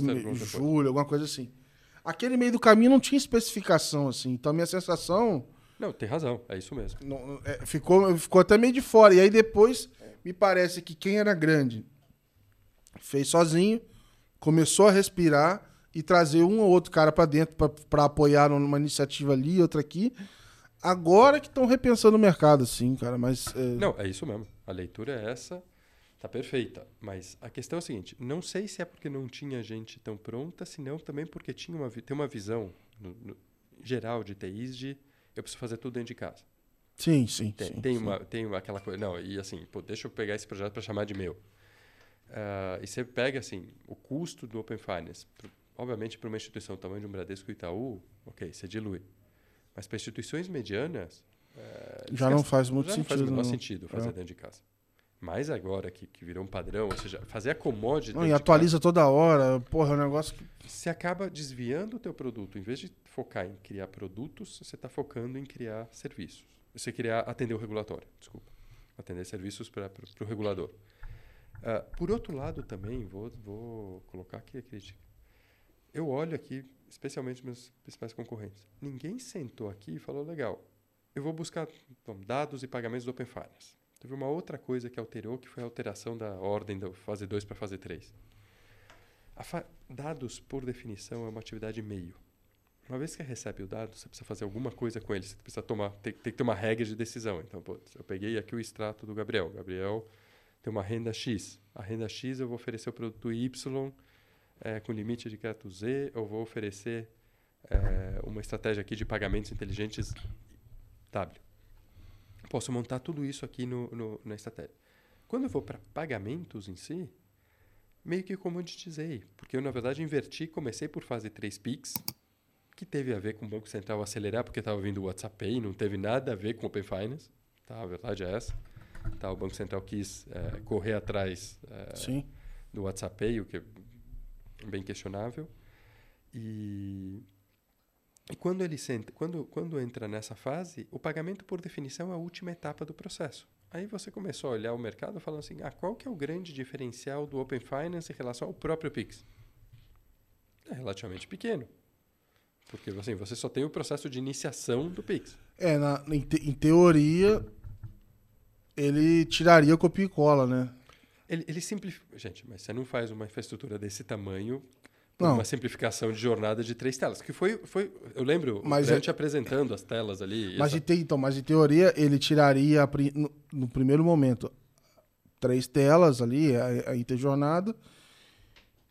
julho, alguma coisa assim. Aquele meio do caminho não tinha especificação, assim. Então a minha sensação Não, tem razão, é isso mesmo. não- é, ficou, ficou até meio de fora. E aí depois me parece que quem era grande fez sozinho, começou a respirar e trazer um ou outro cara pra dentro pra- pra apoiar numa iniciativa ali, outra aqui. Agora que estão repensando o mercado, assim, cara. Mas é, Não, é isso mesmo. A leitura é essa, tá perfeita. Mas a questão é a seguinte: não sei se é porque não tinha gente tão pronta, senão também porque tinha uma, tem uma visão no- no- geral de TIs de eu preciso fazer tudo dentro de casa. sim, sim, Tem, sim, tem sim. uma, tem uma- aquela coisa. Não, e assim, pô, deixa eu pegar esse projeto para chamar de meu. Ah, e você pega assim, o custo do Open Finance. pro- obviamente, para uma instituição do tamanho de um Bradesco e Itaú, ok, você dilui. Mas para instituições medianas. eh, Já não faz muito Já não faz o sentido, menor sentido fazer É. dentro de casa. Mas agora que, que virou um padrão, ou seja, fazer a commodity. Não, e atualiza toda hora. Porra, é um negócio que. Você acaba desviando o teu produto. Em vez de focar em criar produtos, você está focando em criar serviços. Você criar, atender o regulatório, desculpa. Atender serviços para o regulador. Ah, por outro lado também, vou, vou colocar aqui a crítica. Eu olho aqui, especialmente meus principais concorrentes. Ninguém sentou aqui e falou, legal, eu vou buscar então, dados e pagamentos do Open Finance. Teve uma outra coisa que alterou, que foi a alteração da ordem da fase 2 para fase 3. A fa- dados, por definição, é uma atividade meio. Uma vez que recebe o dado, você precisa fazer alguma coisa com ele. Você precisa tomar, tem, tem que ter uma regra de decisão. Então, pô, eu peguei aqui o extrato do Gabriel. Gabriel tem uma renda X. A renda X eu vou oferecer o produto Y eh, com limite de crédito Z. Eu vou oferecer eh, uma estratégia aqui de pagamentos inteligentes W. Posso montar tudo isso aqui no, no- na estratégia. Quando eu vou para pagamentos em si, meio que comoditizei, porque eu na verdade inverti, comecei por fazer três Pix, que teve a ver com o Banco Central acelerar, porque estava vindo o WhatsApp Pay, não teve nada a ver com o Open Finance, tá? a verdade é essa. Tá? O Banco Central quis é, correr atrás é, do WhatsApp Pay, o que é bem questionável. E, e quando ele senta, quando, quando entra nessa fase, o pagamento, por definição, é a última etapa do processo. Aí você começou a olhar o mercado falando assim, ah, qual que é o grande diferencial do Open Finance em relação ao próprio Pix? É relativamente pequeno. Porque assim, você só tem o processo de iniciação do Pix. É, na, em, te, em teoria, ele tiraria o copia e cola, né? Ele, ele simplifica. Gente, mas você não faz uma infraestrutura desse tamanho não. uma simplificação de jornada de três telas. Que foi, foi eu lembro mas gente é... apresentando as telas ali. Mas, essa... te, então, mas em teoria ele tiraria no, no, primeiro momento três telas ali, a, a interjornada,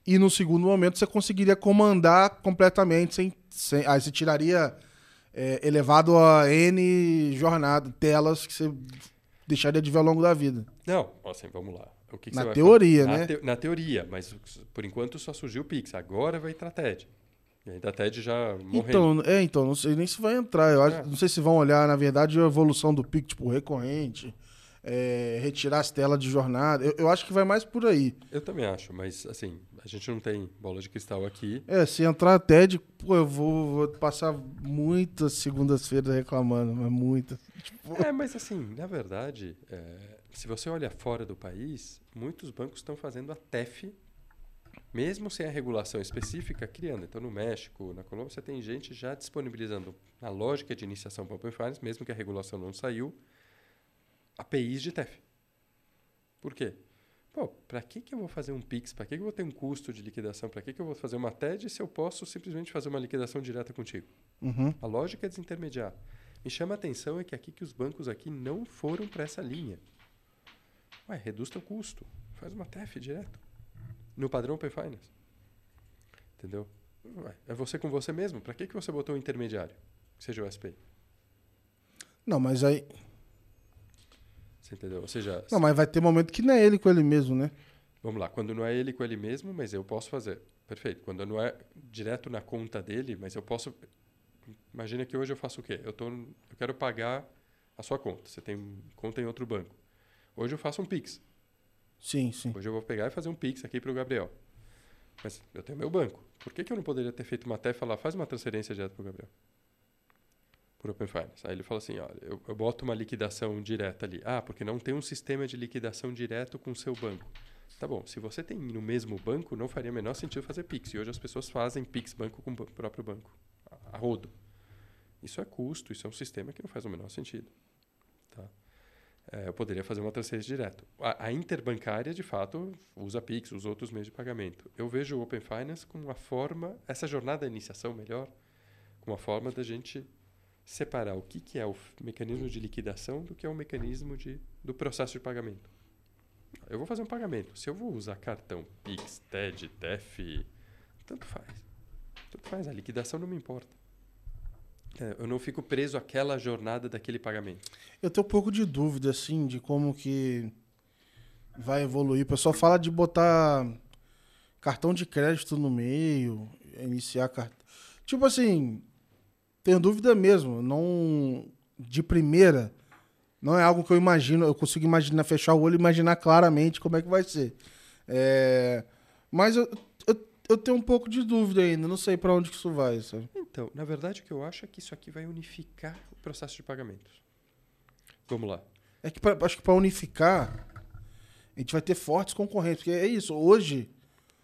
e no segundo momento você conseguiria comandar completamente sem, sem aí você tiraria é, elevado a n jornada telas que você deixaria de ver ao longo da vida. Não, assim, vamos lá. O que, que na teoria, né? Na, te, na, teoria, mas por enquanto só surgiu o Pix. Agora vai entrar TED. E ainda a TED já morreu. Então, é, então, não sei nem se vai entrar. Eu acho, é. Não sei se vão olhar, na verdade, a evolução do Pix, tipo, recorrente, é, retirar as telas de jornada. Eu, eu acho que vai mais por aí. Eu também acho, mas assim, a gente não tem bola de cristal aqui. É, se entrar a TED, pô, eu vou, vou passar muitas segundas-feiras reclamando, mas muitas. <laughs> Tipo... É, mas assim, na verdade, é, se você olha fora do país, muitos bancos estão fazendo a TEF, mesmo sem a regulação específica, criando. Então, no México, na Colômbia, você tem gente já disponibilizando a lógica de iniciação para Open Finance, mesmo que a regulação não saiu, APIs de TEF. Por quê? Pô, para que, que eu vou fazer um PIX? Para que, que eu vou ter um custo de liquidação? Para que, que eu vou fazer uma TED se eu posso simplesmente fazer uma liquidação direta contigo? Uhum. A lógica é desintermediar. Me chama a atenção é que aqui que os bancos aqui não foram para essa linha. Ué, reduz teu custo. Faz uma TEF direto. No padrão Open Finance. Entendeu? Ué, é você com você mesmo. Para que, que você botou um intermediário? Que seja o SPI. Não, mas aí. Você entendeu? Ou seja. Não, mas vai ter momento que não é ele com ele mesmo, né? Vamos lá. Quando não é ele com ele mesmo, mas eu posso fazer. Perfeito. Quando não é direto na conta dele, mas eu posso. Imagina que hoje eu faço o quê? Eu, tô, eu quero pagar a sua conta. Você tem conta em outro banco. Hoje eu faço um Pix. Sim, sim. Hoje eu vou pegar e fazer um Pix aqui para o Gabriel. Mas eu tenho meu banco. Por que, que eu não poderia ter feito uma TEF e falar, faz uma transferência direto para o Gabriel? Por Open Finance. Aí ele fala assim, olha, eu, eu boto uma liquidação direta ali. Ah, porque não tem um sistema de liquidação direto com o seu banco. Tá bom, se você tem no mesmo banco, não faria o menor sentido fazer Pix. E hoje as pessoas fazem Pix banco com o próprio banco, a, a rodo. Isso é custo, isso é um sistema que não faz o menor sentido. Tá? É, eu poderia fazer uma transferência direto. A, a, interbancária, de fato, usa Pix, os outros meios de pagamento. Eu vejo o Open Finance como uma forma, essa jornada de iniciação melhor, como uma forma da gente separar o que, que é o mecanismo de liquidação do que é o mecanismo de, do processo de pagamento. Eu vou fazer um pagamento. Se eu vou usar cartão Pix, TED, TEF, tanto faz. Tanto faz. A liquidação não me importa. É, eu não fico preso àquela jornada daquele pagamento. Eu tenho um pouco de dúvida, assim, de como que vai evoluir. O pessoal fala de botar cartão de crédito no meio, iniciar cartão. Tipo assim, tenho dúvida mesmo. Não. De primeira, não é algo que eu imagino. Eu consigo imaginar, fechar o olho e imaginar claramente como é que vai ser. É, mas eu, eu tenho um pouco de dúvida ainda, não sei para onde que isso vai, sabe? Então, na verdade, o que eu acho é que isso aqui vai unificar o processo de pagamentos. Vamos lá. É que pra, acho que para unificar, a gente vai ter fortes concorrentes, porque é isso, hoje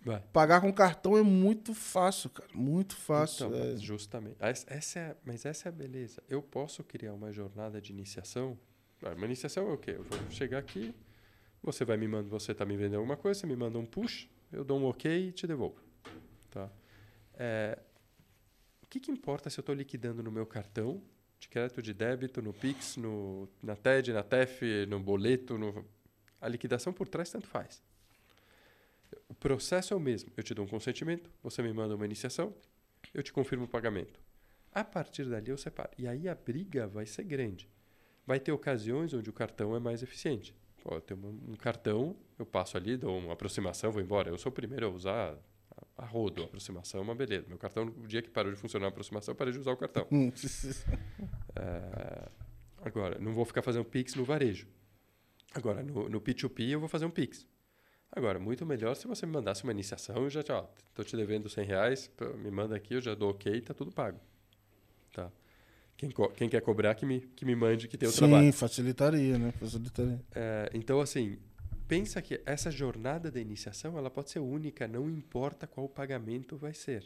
vai. pagar com cartão é muito fácil, cara, muito fácil. Então, é. justamente. Essa é, mas essa é a beleza. Eu posso criar uma jornada de iniciação. Uma iniciação é o quê? Eu vou chegar aqui, você vai me mandar, você está me vendendo alguma coisa, você me manda um push, eu dou um ok e te devolvo. Tá? É, o que, que importa se eu estou liquidando no meu cartão de crédito, de débito, no Pix, no, na TED, na TEF, no boleto? No... A liquidação por trás tanto faz. O processo é o mesmo. Eu te dou um consentimento, você me manda uma iniciação, eu te confirmo o pagamento. A partir dali eu separo. E aí a briga vai ser grande. Vai ter ocasiões onde o cartão é mais eficiente. Pô, eu tenho um cartão, eu passo ali, dou uma aproximação, vou embora. Eu sou o primeiro a usar a rodo, a aproximação é uma beleza. Meu cartão, o dia que parou de funcionar a aproximação, eu parei de usar o cartão. <laughs> é, agora, não vou ficar fazendo Pix no varejo. Agora, no, no P2P eu vou fazer um Pix. Agora, muito melhor se você me mandasse uma iniciação e já, ó, tô te devendo 100 reais, me manda aqui, eu já dou ok, tá tudo pago. Tá. Quem, quem quer cobrar, que me, que me mande que tem o Sim, trabalho. Sim, facilitaria, né? Facilitaria. É, então, assim, pensa que essa jornada da iniciação ela pode ser única, não importa qual pagamento vai ser.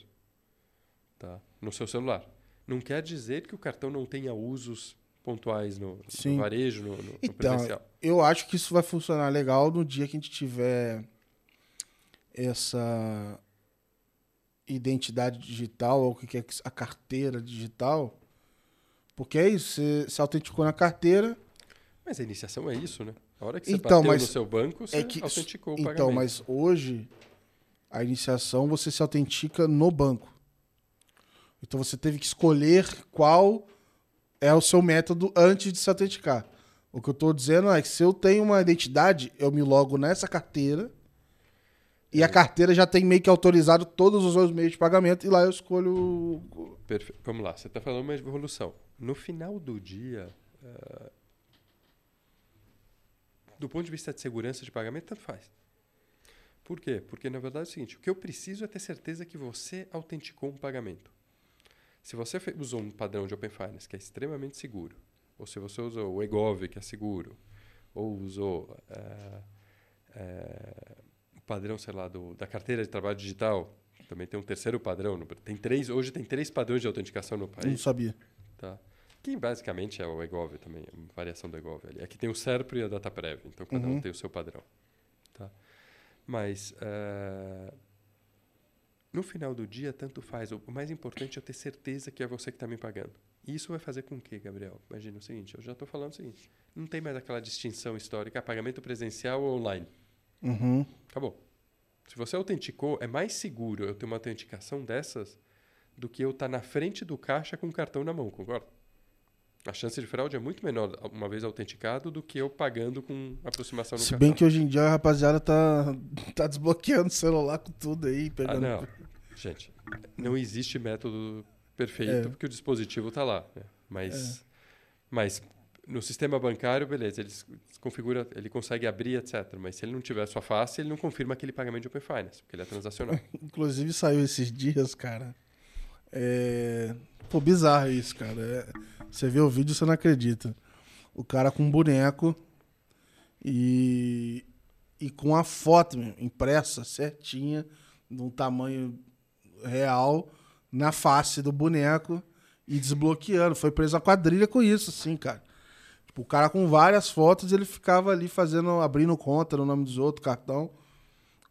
Tá? No seu celular. Não quer dizer que o cartão não tenha usos pontuais no, no varejo, no, no, então, presencial. Eu acho que isso vai funcionar legal no dia que a gente tiver essa identidade digital, ou o que é a carteira digital. Porque é isso, você se autenticou na carteira. Mas a iniciação é isso, né? A hora que você então, bateu no seu banco, você é que, autenticou o então, pagamento. Então, mas hoje, a iniciação você se autentica no banco. Então você teve que escolher qual é o seu método antes de se autenticar. O que eu estou dizendo é que se eu tenho uma identidade, eu me logo nessa carteira e é. a carteira já tem meio que autorizado todos os meus meios de pagamento e lá eu escolho. Perfeito. Vamos lá, você está falando uma evolução. No final do dia, uh, do ponto de vista de segurança de pagamento, tanto faz. Por quê? Porque na verdade é o seguinte: o que eu preciso é ter certeza que você autenticou um pagamento. Se você usou um padrão de Open Finance que é extremamente seguro, ou se você usou o EGOV, que é seguro, ou usou é, é, o padrão, sei lá, do, da carteira de trabalho digital, também tem um terceiro padrão. Tem três, hoje tem três padrões de autenticação no país. Não sabia. Tá. Que basicamente é o EGOV também, uma variação do EGOV ali. Aqui tem o SERPRO e a DataPrev, então cada uhum. um tem o seu padrão. Tá? Mas uh, no final do dia, tanto faz. O mais importante é eu ter certeza que é você que está me pagando. E isso vai fazer com que, Gabriel? Imagina o seguinte, eu já estou falando o seguinte. Não tem mais aquela distinção histórica, pagamento presencial ou online. Uhum. Acabou. Se você autenticou, é mais seguro eu ter uma autenticação dessas do que eu estar tá na frente do caixa com o cartão na mão, concorda? A chance de fraude é muito menor uma vez autenticado do que eu pagando com aproximação no Se cartão. bem que hoje em dia a rapaziada tá, tá desbloqueando o celular com tudo aí. Pegando... Ah, não. Gente, não existe método perfeito é. porque o dispositivo está lá. Né? Mas, é. mas no sistema bancário, beleza, ele configura, ele consegue abrir, etc. Mas se ele não tiver sua face, ele não confirma aquele pagamento de Open Finance, porque ele é transacional. <laughs> Inclusive saiu esses dias, cara. É... Pô, bizarro isso, cara. É... Você vê o vídeo, você não acredita. O cara com um boneco e, e com a foto meu, impressa certinha, de um tamanho real, na face do boneco e desbloqueando. Foi preso a quadrilha com isso, assim, cara. Tipo, o cara com várias fotos, ele ficava ali fazendo, abrindo conta no nome dos outros, cartão.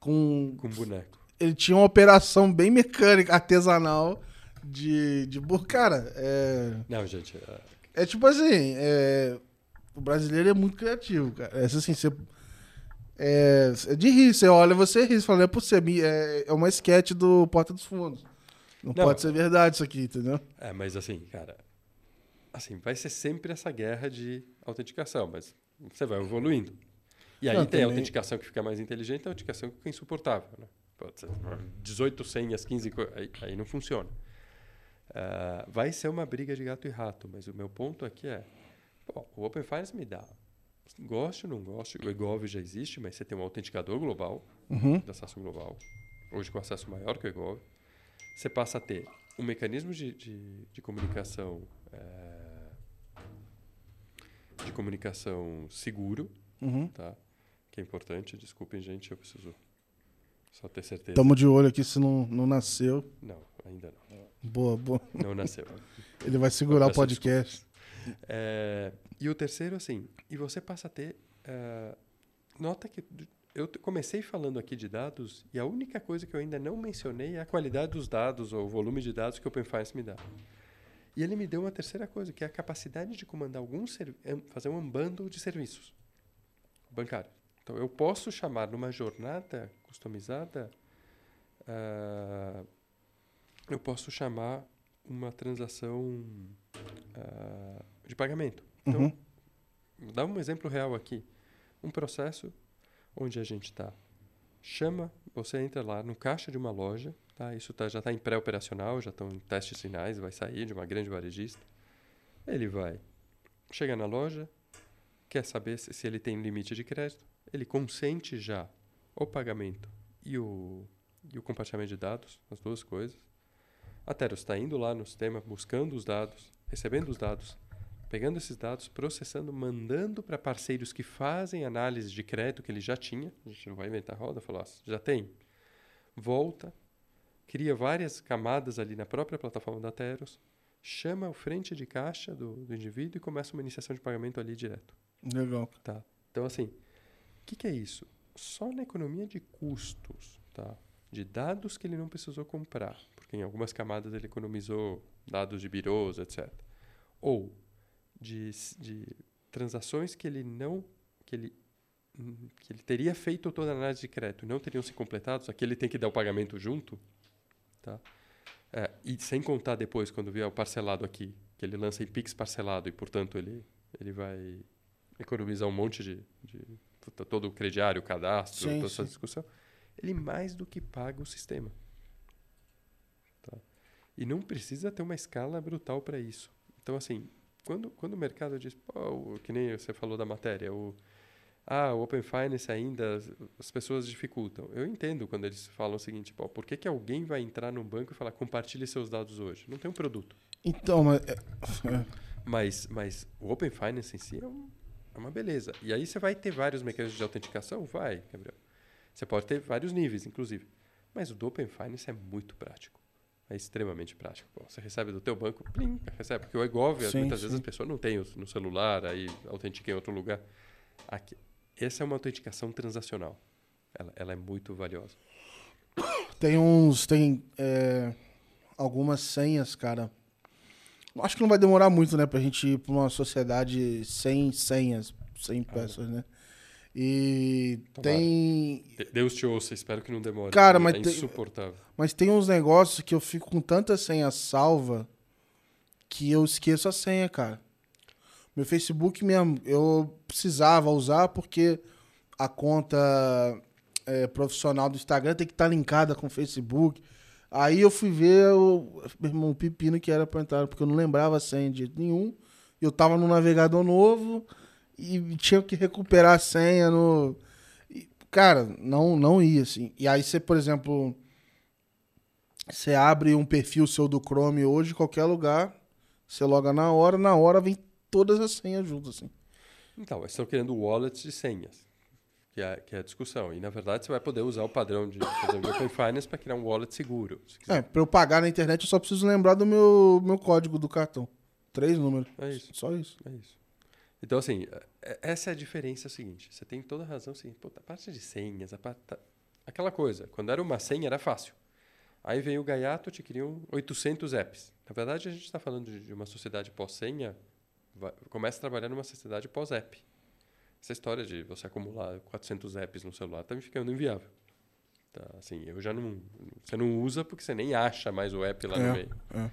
Com. Com boneco. Ele tinha uma operação bem mecânica, artesanal de, de cara, é... Não, gente... É, é tipo assim, é... o brasileiro é muito criativo, cara. É assim, você... É, é de rir, você olha, você ri, você fala, não é possível, é, é uma sketch do Porta dos Fundos. Não, não, pode ser verdade isso aqui, entendeu? É, mas assim, cara, assim, vai ser sempre essa guerra de autenticação, mas você vai evoluindo. E aí não, tem também... a autenticação que fica mais inteligente e a autenticação que fica insuportável, né? Pode ser 18 senhas, 15 aí, aí não funciona. Uh, vai ser uma briga de gato e rato, mas o meu ponto aqui é: pô, o Open Finance me dá. Goste ou não goste, o EGOV já existe, mas você tem um autenticador global, uhum. de acesso global, hoje com acesso maior que o EGOV. Você passa a ter um mecanismo de, de, de comunicação é, de comunicação seguro, uhum. tá? que é importante. Desculpem, gente, eu preciso só ter certeza. Estamos de olho aqui se não, não nasceu. Não, ainda não. Boa, boa. Não nasceu. <laughs> Ele vai segurar o podcast. É, e o terceiro, assim, e você passa a ter. Uh, nota que eu comecei falando aqui de dados e a única coisa que eu ainda não mencionei é a qualidade dos dados ou o volume de dados que o Open Finance me dá. E ele me deu uma terceira coisa, que é a capacidade de comandar alguns fazer um bundle de serviços bancários. Então, eu posso chamar numa jornada customizada uh, eu posso chamar uma transação uh, de pagamento. Então, uhum. vou dar um exemplo real aqui. um processo onde a gente está chama, você entra lá no caixa de uma loja, tá? Isso tá, já está em pré-operacional, já estão em testes finais, vai sair de uma grande varejista. Ele vai, chega na loja, quer saber se, se ele tem limite de crédito, ele consente já o pagamento e o, e o compartilhamento de dados, as duas coisas. A Teros está indo lá no sistema, buscando os dados, recebendo os dados, pegando esses dados, processando, mandando para parceiros que fazem análise de crédito que ele já tinha. A gente não vai inventar roda, falar, já tem. Volta, cria várias camadas ali na própria plataforma da Teros, chama o frente de caixa do, do indivíduo e começa uma iniciação de pagamento ali direto. Legal. Tá. Então, assim, o que, que é isso? Só na economia de custos, tá? de dados que ele não precisou comprar, porque em algumas camadas ele economizou dados de birôs, etc. Ou de, de transações que ele não que ele que ele teria feito toda a análise de crédito não teriam se completados, aqui ele tem que dar o pagamento junto, tá? É, e sem contar depois quando vier o parcelado aqui, que ele lança em Pix parcelado e portanto ele ele vai economizar um monte de, de todo o crediário, o cadastro, Sim, toda sim. essa discussão. Ele mais do que paga o sistema. Tá? E não precisa ter uma escala brutal para isso. Então, assim, quando, quando o mercado diz, pô, que nem você falou da matéria, o, ah, o Open Finance ainda, as- as pessoas dificultam. Eu entendo quando eles falam o seguinte, pô, por que, que alguém vai entrar num banco e falar, compartilhe seus dados hoje? Não tem um produto. Então, mas. é- é. Mas, mas o Open Finance em si é, um- é uma beleza. E aí você vai ter vários mecanismos de autenticação? Vai, Gabriel. Você pode ter vários níveis, inclusive. Mas o do Open Finance é muito prático. É extremamente prático. Pô, você recebe do teu banco, plim, recebe. Porque o eGov, Sim, muitas sim. vezes as pessoas não têm no celular, aí autentica em outro lugar. Aqui, essa é uma autenticação transacional. Ela, ela é muito valiosa. Tem uns. Tem é, algumas senhas, cara. Acho que não vai demorar muito, né? Pra gente ir pra uma sociedade sem senhas, sem peças, né? E Tomara. tem. De- Deus te ouça, espero que não demore. Cara, é mas tem- insuportável. Mas tem uns negócios que eu fico com tanta senha salva que eu esqueço a senha, cara. Meu Facebook mesmo, eu precisava usar porque a conta é, profissional do Instagram tem que estar linkada com o Facebook. Aí eu fui ver o, meu irmão, pepino que era pra entrar, porque eu não lembrava a senha de jeito nenhum. Eu tava no navegador novo e tinha que recuperar a senha no. e, cara, não, não ia, assim. E aí você, por exemplo, você abre um perfil seu do Chrome hoje, qualquer lugar, você loga na hora, na hora vem todas as senhas juntas, assim. Então, eles estão querendo wallets de senhas, que é, que é a discussão. E, na verdade, você vai poder usar o padrão de, por exemplo, Open Finance para criar um wallet seguro. se. É, pra eu pagar na internet eu só preciso lembrar do meu, meu código do cartão. Três números. É isso. Só isso. É isso. Então, assim, é- essa é a diferença seguinte. Você tem toda a razão, assim, pô, a parte de senhas, a parte, tá- aquela coisa, quando era uma senha era fácil. Aí veio o Gaiato, te criam 800 apps. Na verdade, a gente está falando de, uma sociedade pós-senha, começa a trabalhar numa sociedade pós-app. Essa história de você acumular 400 apps no celular está me ficando inviável. Tá, assim, eu já não... Você não usa porque você nem acha mais o app lá É, no meio. é.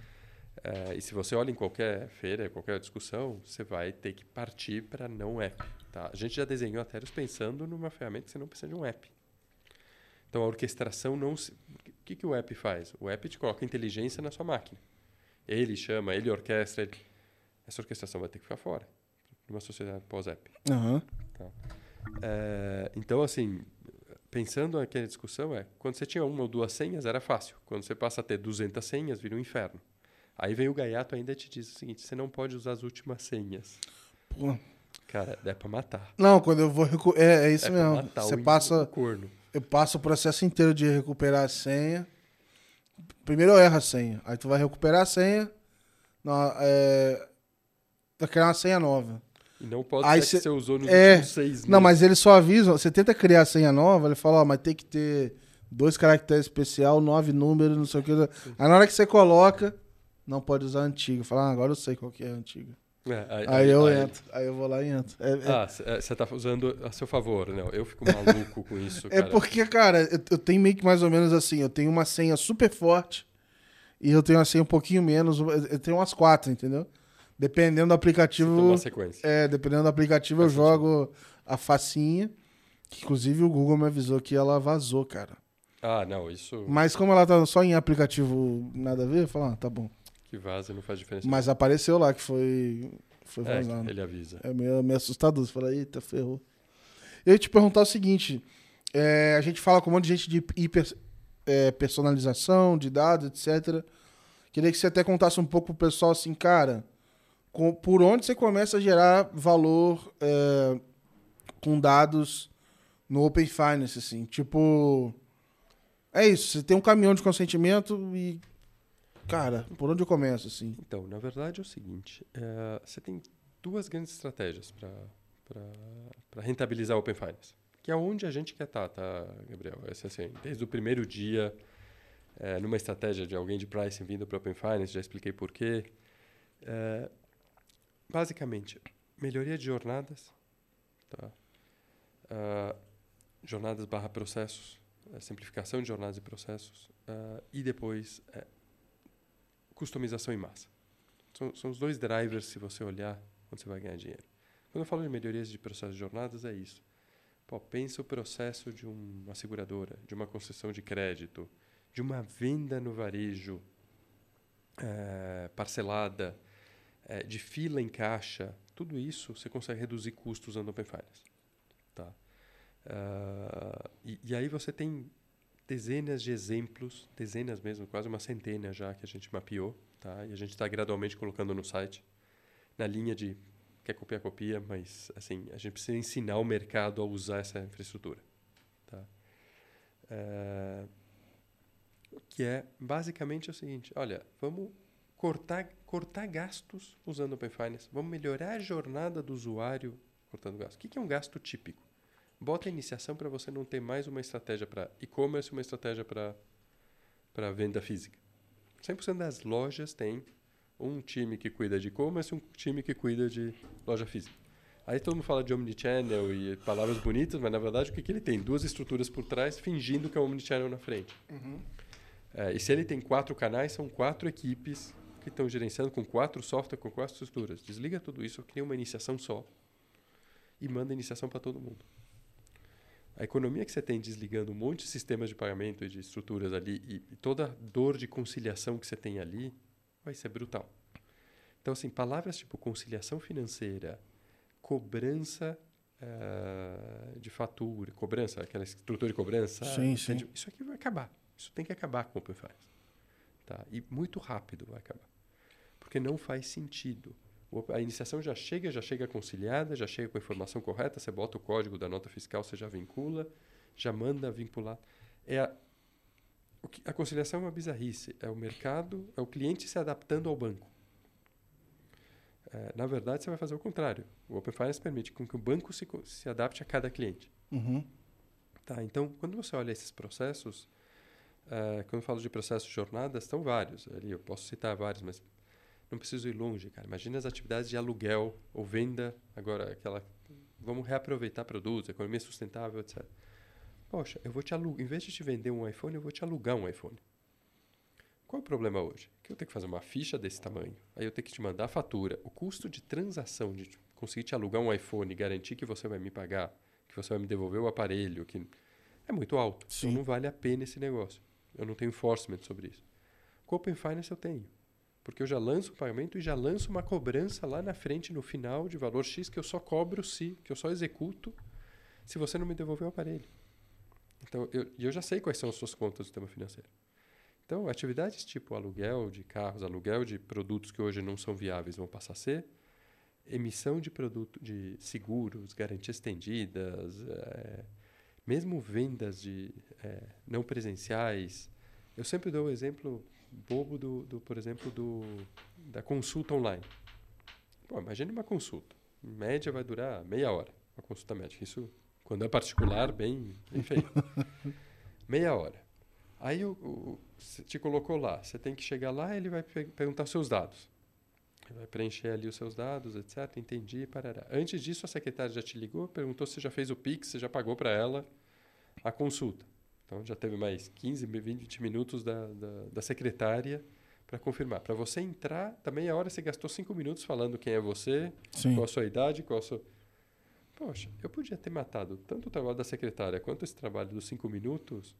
É, e se você olha em qualquer feira, qualquer discussão, você vai ter que partir para não app. Tá? A gente já desenhou a Teros pensando numa ferramenta que você não precisa de um app. Então a orquestração não se... O que, que o app faz? O app te coloca inteligência na sua máquina. Ele chama, ele orquestra. Ele... Essa orquestração vai ter que ficar fora. Numa sociedade pós-app. Aham. É, então, assim, pensando naquela discussão, é quando você tinha uma ou duas senhas, era fácil. Quando você passa a ter 200 senhas, vira um inferno. Aí vem o gaiato ainda te diz o seguinte: você não pode usar as últimas senhas. Pô. Cara, é pra matar. Não, quando eu vou. recu- É, é isso é mesmo. Você passa. o corno. Eu passo o processo inteiro de recuperar a senha. Primeiro eu erro a senha. Aí tu vai recuperar a senha. Não, é... Vai criar uma senha nova. E não pode Aí ser cê- que você usou nos é, últimos seis Não, mas meses. eles só avisam. Você tenta criar a senha nova, ele fala, ó, mas tem que ter dois caracteres especial, nove números, não sei o que. Aí na hora que você coloca, não pode usar a antiga. Fala, ah, agora eu sei qual que é a antiga. É, aí, Aí eu entro. Aí eu vou lá e entro. É, é- Ah, você tá usando a seu favor, não? Eu fico maluco com isso, É cara. porque, cara, eu, eu tenho meio que mais ou menos assim, eu tenho uma senha super forte e eu tenho uma senha um pouquinho menos, eu tenho umas quatro, entendeu? Dependendo do aplicativo. É, dependendo do aplicativo, eu Faz jogo a facinha. Que inclusive o Google me avisou que ela vazou, cara. Ah, não, isso Mas como ela tá só em aplicativo nada a ver, eu falo, ah, tá bom. que vaza não faz diferença. Mas apareceu lá que foi, foi é, vazado. ele avisa. É meio, meio assustador. Você fala, eita, ferrou. Eu ia te perguntar o seguinte: é, a gente fala com um monte de gente de hiper, é, personalização, de dados, etc. Queria que você até contasse um pouco pro pessoal assim, cara, com- por onde você começa a gerar valor é, com dados no Open Finance, assim. Tipo. É isso, você tem um caminhão de consentimento e. Cara, por onde eu começo, assim? Então, na verdade é o seguinte: é, você tem duas grandes estratégias para rentabilizar o Open Finance, que é onde a gente quer estar, tá, Gabriel? Esse, assim, desde o primeiro dia, é, numa estratégia de alguém de pricing vindo para o Open Finance, já expliquei por quê. É, basicamente, melhoria de jornadas, tá? Ah, jornadas barra processos, eh, simplificação de jornadas e processos, ah, e depois eh, customização em massa. São, são os dois drivers, se você olhar, onde você vai ganhar dinheiro. Quando eu falo de melhorias de processos de jornadas, é isso. Pô, pensa o processo de uma seguradora, de uma concessão de crédito, de uma venda no varejo eh, parcelada, eh, de fila em caixa. Tudo isso você consegue reduzir custos usando Open Finance. Tá? Ah, e, e aí você tem dezenas de exemplos, dezenas mesmo, quase uma centena já que a gente mapeou, tá? E a gente está gradualmente colocando no site, na linha de quer copiar, copia, mas assim, a gente precisa ensinar o mercado a usar essa infraestrutura, tá? Eh, que é basicamente o seguinte, olha, vamos cortar, cortar gastos usando Open Finance, vamos melhorar a jornada do usuário cortando gastos. O que é um gasto típico? Bota a iniciação para você não ter mais uma estratégia para e-commerce uma estratégia para venda física. 100% das lojas tem um time que cuida de e-commerce e um time que cuida de loja física. Aí todo mundo fala de omnichannel e palavras bonitas, mas na verdade o que, que ele tem? Duas estruturas por trás fingindo que é um omnichannel na frente. É, e se ele tem quatro canais, são quatro equipes que estão gerenciando com quatro softwares, com quatro estruturas. Desliga tudo isso, cria uma iniciação só e manda a iniciação para todo mundo. A economia que você tem desligando um monte de sistemas de pagamento e de estruturas ali e, e toda dor de conciliação que você tem ali vai ser brutal. Então, assim, palavras tipo conciliação financeira, cobrança eh, de fatura, cobrança, aquela estrutura de cobrança. Sim, sim. Isso aqui vai acabar. Isso tem que acabar com o Open Finance. Tá? E muito rápido vai acabar. Porque não faz sentido. A iniciação já chega, já chega conciliada, já chega com a informação correta, você bota o código da nota fiscal, você já vincula, já manda vincular. É a, a conciliação é uma bizarrice. É o mercado, é o cliente se adaptando ao banco. É, na verdade, você vai fazer o contrário. O Open Finance permite que o banco se, se adapte a cada cliente. Uhum. Tá, então, quando você olha esses processos, eh, quando eu falo de processos de jornadas, estão vários. Ali eu posso citar vários, mas não preciso ir longe, cara. Imagina as atividades de aluguel ou venda, agora aquela vamos reaproveitar produtos, economia sustentável, etc. Poxa, eu vou te alugar, em vez de te vender um iPhone, eu vou te alugar um iPhone. Qual é o problema hoje? Que eu tenho que fazer uma ficha desse tamanho, aí eu tenho que te mandar a fatura. O custo de transação, de conseguir te alugar um iPhone garantir que você vai me pagar, que você vai me devolver o aparelho, que é muito alto. Sim. Então não vale a pena esse negócio. Eu não tenho enforcement sobre isso. Com Open Finance eu tenho. Porque eu já lanço o pagamento e já lanço uma cobrança lá na frente, no final, de valor X, que eu só cobro se, que eu só executo se você não me devolver o aparelho. Então, eu, eu já sei quais são as suas contas do sistema financeiro. Então, atividades tipo aluguel de carros, aluguel de produtos que hoje não são viáveis vão passar a ser, emissão de produto de seguros, garantias estendidas, eh, mesmo vendas de eh, não presenciais. Eu sempre dou o exemplo bobo do, do por exemplo, do, da consulta online. Pô, imagine uma consulta. Em média vai durar meia hora, uma consulta médica. Isso, quando é particular, bem, bem feito. <laughs> meia hora. Aí o, o, você te colocou lá. Você tem que chegar lá ele vai pe- perguntar seus dados. Ele vai preencher ali os seus dados, etc. Entendi, parará. Antes disso, a secretária já te ligou, perguntou se já fez o Pix, você já pagou para ela a consulta. Então já teve mais 15, 20 minutos da, da, da secretária para confirmar. Para você entrar, também a hora você gastou cinco minutos falando quem é você, Sim. qual a sua idade, qual a sua. Poxa, eu podia ter matado tanto o trabalho da secretária quanto esse trabalho dos cinco minutos,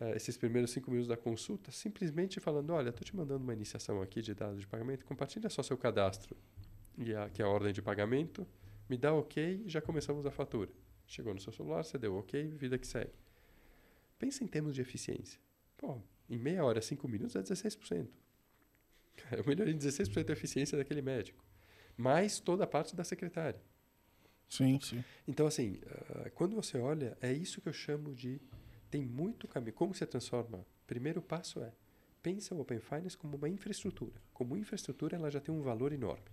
eh, esses primeiros cinco minutos da consulta, simplesmente falando: olha, estou te mandando uma iniciação aqui de dados de pagamento, compartilha só seu cadastro e a, que é a ordem de pagamento, me dá ok e já começamos a fatura. Chegou no seu celular, você deu ok, vida que segue. Pensa em termos de eficiência. Pô, em meia hora, cinco minutos é 16%. Eu melhorei 16% a eficiência daquele médico. Mais toda a parte da secretária. Sim, sim. Então, assim, uh, quando você olha, é isso que eu chamo de. Tem muito caminho. Como você transforma? Primeiro passo é. Pensa o Open Finance como uma infraestrutura. Como infraestrutura, ela já tem um valor enorme.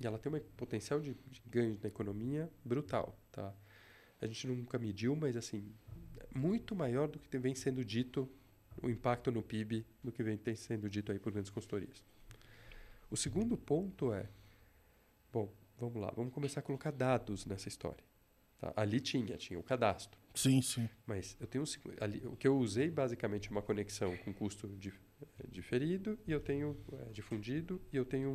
E ela tem um potencial de, de ganho na economia brutal. Tá? A gente nunca mediu, mas, assim, muito maior do que vem sendo dito o impacto no PIB do que vem sendo dito aí por grandes consultorias. O segundo ponto é, bom, vamos lá, vamos começar a colocar dados nessa história. Tá? Ali tinha, tinha o cadastro. Sim, sim. Mas eu tenho ali, o que eu usei basicamente é uma conexão com custo diferido e eu tenho é, difundido e eu tenho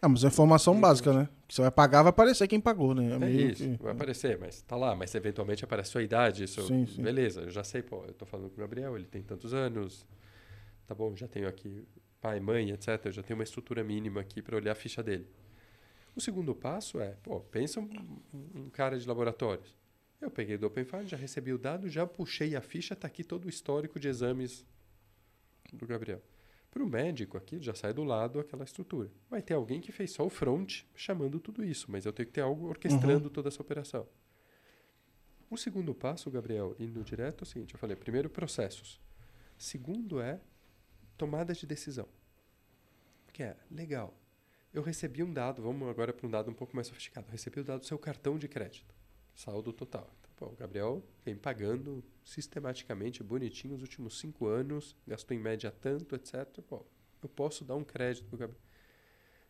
é, mas é informação básica, né? Que você vai pagar, vai aparecer quem pagou, né? É, é isso, que... vai aparecer, mas tá lá. Mas eventualmente aparece a sua idade, sim, sim. beleza, eu já sei, pô, eu tô falando com o Gabriel, ele tem tantos anos, tá bom, já tenho aqui pai, mãe, etc. Eu já tenho uma estrutura mínima aqui para olhar a ficha dele. O segundo passo é, pô, pensa um, um cara de laboratórios. Eu peguei do OpenFile, já recebi o dado, já puxei a ficha, tá aqui todo o histórico de exames do Gabriel. Para o médico aqui, já sai do lado aquela estrutura. Vai ter alguém que fez só o front chamando tudo isso, mas eu tenho que ter algo orquestrando uhum. toda essa operação. O segundo passo, Gabriel, indo direto, é o seguinte: eu falei, primeiro, processos. Segundo é tomada de decisão. Que é, legal, eu recebi um dado, vamos agora para um dado um pouco mais sofisticado. Eu recebi o dado do seu cartão de crédito, saldo total. Pô, o Gabriel vem pagando sistematicamente, bonitinho, os últimos cinco anos, gastou em média tanto, etc. Pô, eu posso dar um crédito para Gabriel.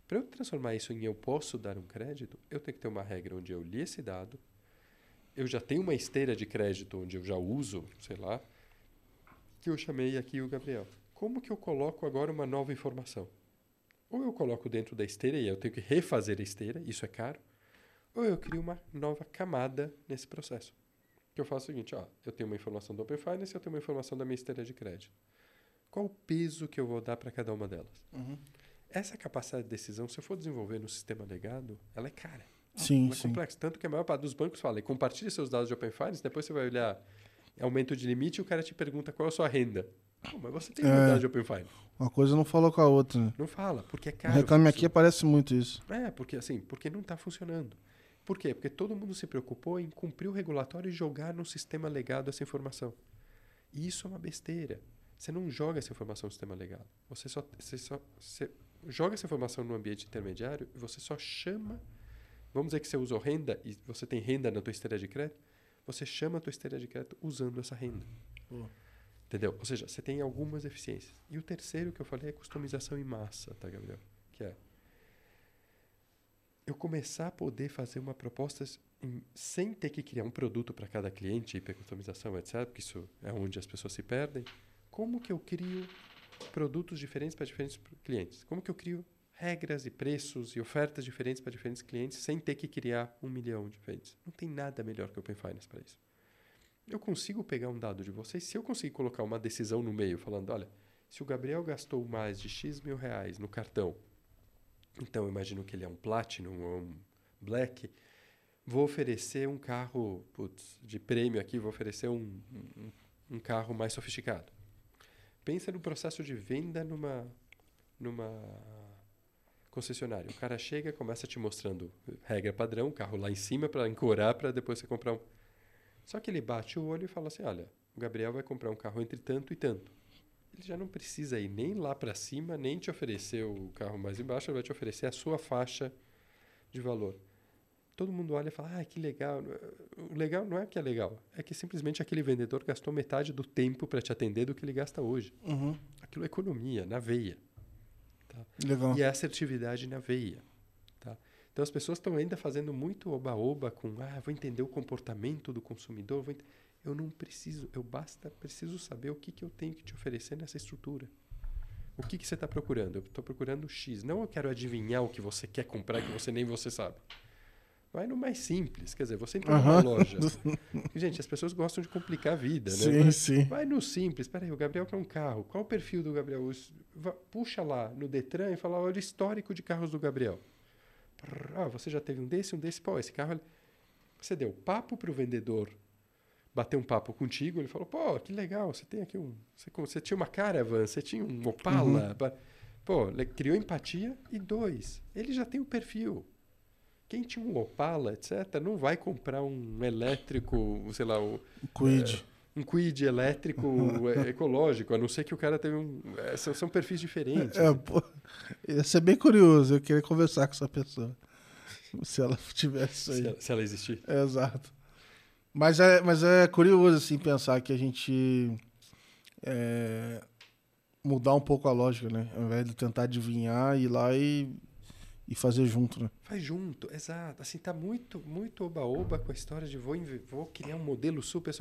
Para eu transformar isso em eu posso dar um crédito, eu tenho que ter uma regra onde eu li esse dado, eu já tenho uma esteira de crédito onde eu já uso, sei lá, que eu chamei aqui o Gabriel. Como que eu coloco agora uma nova informação? Ou eu coloco dentro da esteira e eu tenho que refazer a esteira, isso é caro, ou eu crio uma nova camada nesse processo. Que eu faço o seguinte, ó, eu tenho uma informação do Open Finance e eu tenho uma informação da minha esteira de crédito. Qual o peso que eu vou dar para cada uma delas? Uhum. Essa capacidade de decisão, se eu for desenvolver no sistema legado, ela é cara. Sim, ela é sim. complexa. Tanto que a maior parte dos bancos fala, compartilhe seus dados de Open Finance, depois você vai olhar aumento de limite e o cara te pergunta qual é a sua renda. Pô, mas você tem é, dados de Open Finance. Uma coisa não falou com a outra. Né? Não fala, porque é caro. Reclame aqui aparece muito isso. É, porque assim, porque não está funcionando. Por quê? Porque todo mundo se preocupou em cumprir o regulatório e jogar no sistema legado essa informação. E isso é uma besteira. Você não joga essa informação no sistema legado. Você só, você só você joga essa informação no ambiente intermediário e você só chama. Vamos dizer que você usou renda e você tem renda na tua esteira de crédito. Você chama a tua esteira de crédito usando essa renda. Entendeu? Ou seja, você tem algumas eficiências. E o terceiro que eu falei é customização em massa, tá, Gabriel? Que é eu começar a poder fazer uma proposta em, sem ter que criar um produto para cada cliente, hipercustomização, etc., porque isso é onde as pessoas se perdem. Como que eu crio produtos diferentes para diferentes clientes? Como que eu crio regras e preços e ofertas diferentes para diferentes clientes sem ter que criar um milhão de diferentes? Não tem nada melhor que o Open Finance para isso. Eu consigo pegar um dado de vocês, se eu conseguir colocar uma decisão no meio, falando, olha, se o Gabriel gastou mais de X mil reais no cartão então, imagino que ele é um Platinum ou um Black. Vou oferecer um carro putz, de prêmio aqui, vou oferecer um, um, um carro mais sofisticado. Pensa no processo de venda numa, numa concessionária. O cara chega começa te mostrando regra padrão, carro lá em cima para encorar para depois você comprar um. Só que ele bate o olho e fala assim: olha, o Gabriel vai comprar um carro entre tanto e tanto ele já não precisa ir nem lá para cima, nem te oferecer o carro mais embaixo, ele vai te oferecer a sua faixa de valor. Todo mundo olha e fala, ah, que legal. O legal não é que é legal, é que simplesmente aquele vendedor gastou metade do tempo para te atender do que ele gasta hoje. Uhum. Aquilo é economia, na veia. Tá? Legal. E é assertividade na veia. Tá? Então as pessoas estão ainda fazendo muito oba-oba com, ah, vou entender o comportamento do consumidor, vou entender eu não preciso, eu basta preciso saber o que, que eu tenho que te oferecer nessa estrutura. O que, que você está procurando? Eu estou procurando X. Não eu quero adivinhar o que você quer comprar que você nem você sabe. Vai no mais simples. Quer dizer, você entra numa loja. Gente, as pessoas gostam de complicar a vida, né? Sim, vai, sim. Vai no simples. Peraí, o Gabriel quer um carro. Qual o perfil do Gabriel? Puxa lá no Detran e fala, olha o histórico de carros do Gabriel. Ah, você já teve um desse, um desse. Pô, esse carro... Você deu papo para o vendedor bater um papo contigo, ele falou, pô, que legal, você tem aqui um... Você, você tinha uma caravan, você tinha um Opala. Uhum. Pô, criou empatia. E dois, ele já tem o perfil. Quem tinha um Opala, etc., não vai comprar um elétrico, sei lá... Um, Quid. É, um Quid elétrico <laughs> ecológico, a não ser que o cara teve um... É, são, são perfis diferentes. É, pô, ia ser bem curioso, eu queria conversar com essa pessoa. <laughs> Se ela tivesse aí. Se ela, se ela existir. É, exato. Mas é, mas é curioso, assim, pensar que a gente é, mudar um pouco a lógica, né? Ao invés de tentar adivinhar, ir lá e, e fazer junto, né? Faz junto, exato. Assim, tá muito, muito oba-oba com a história de vou, vou criar um modelo super...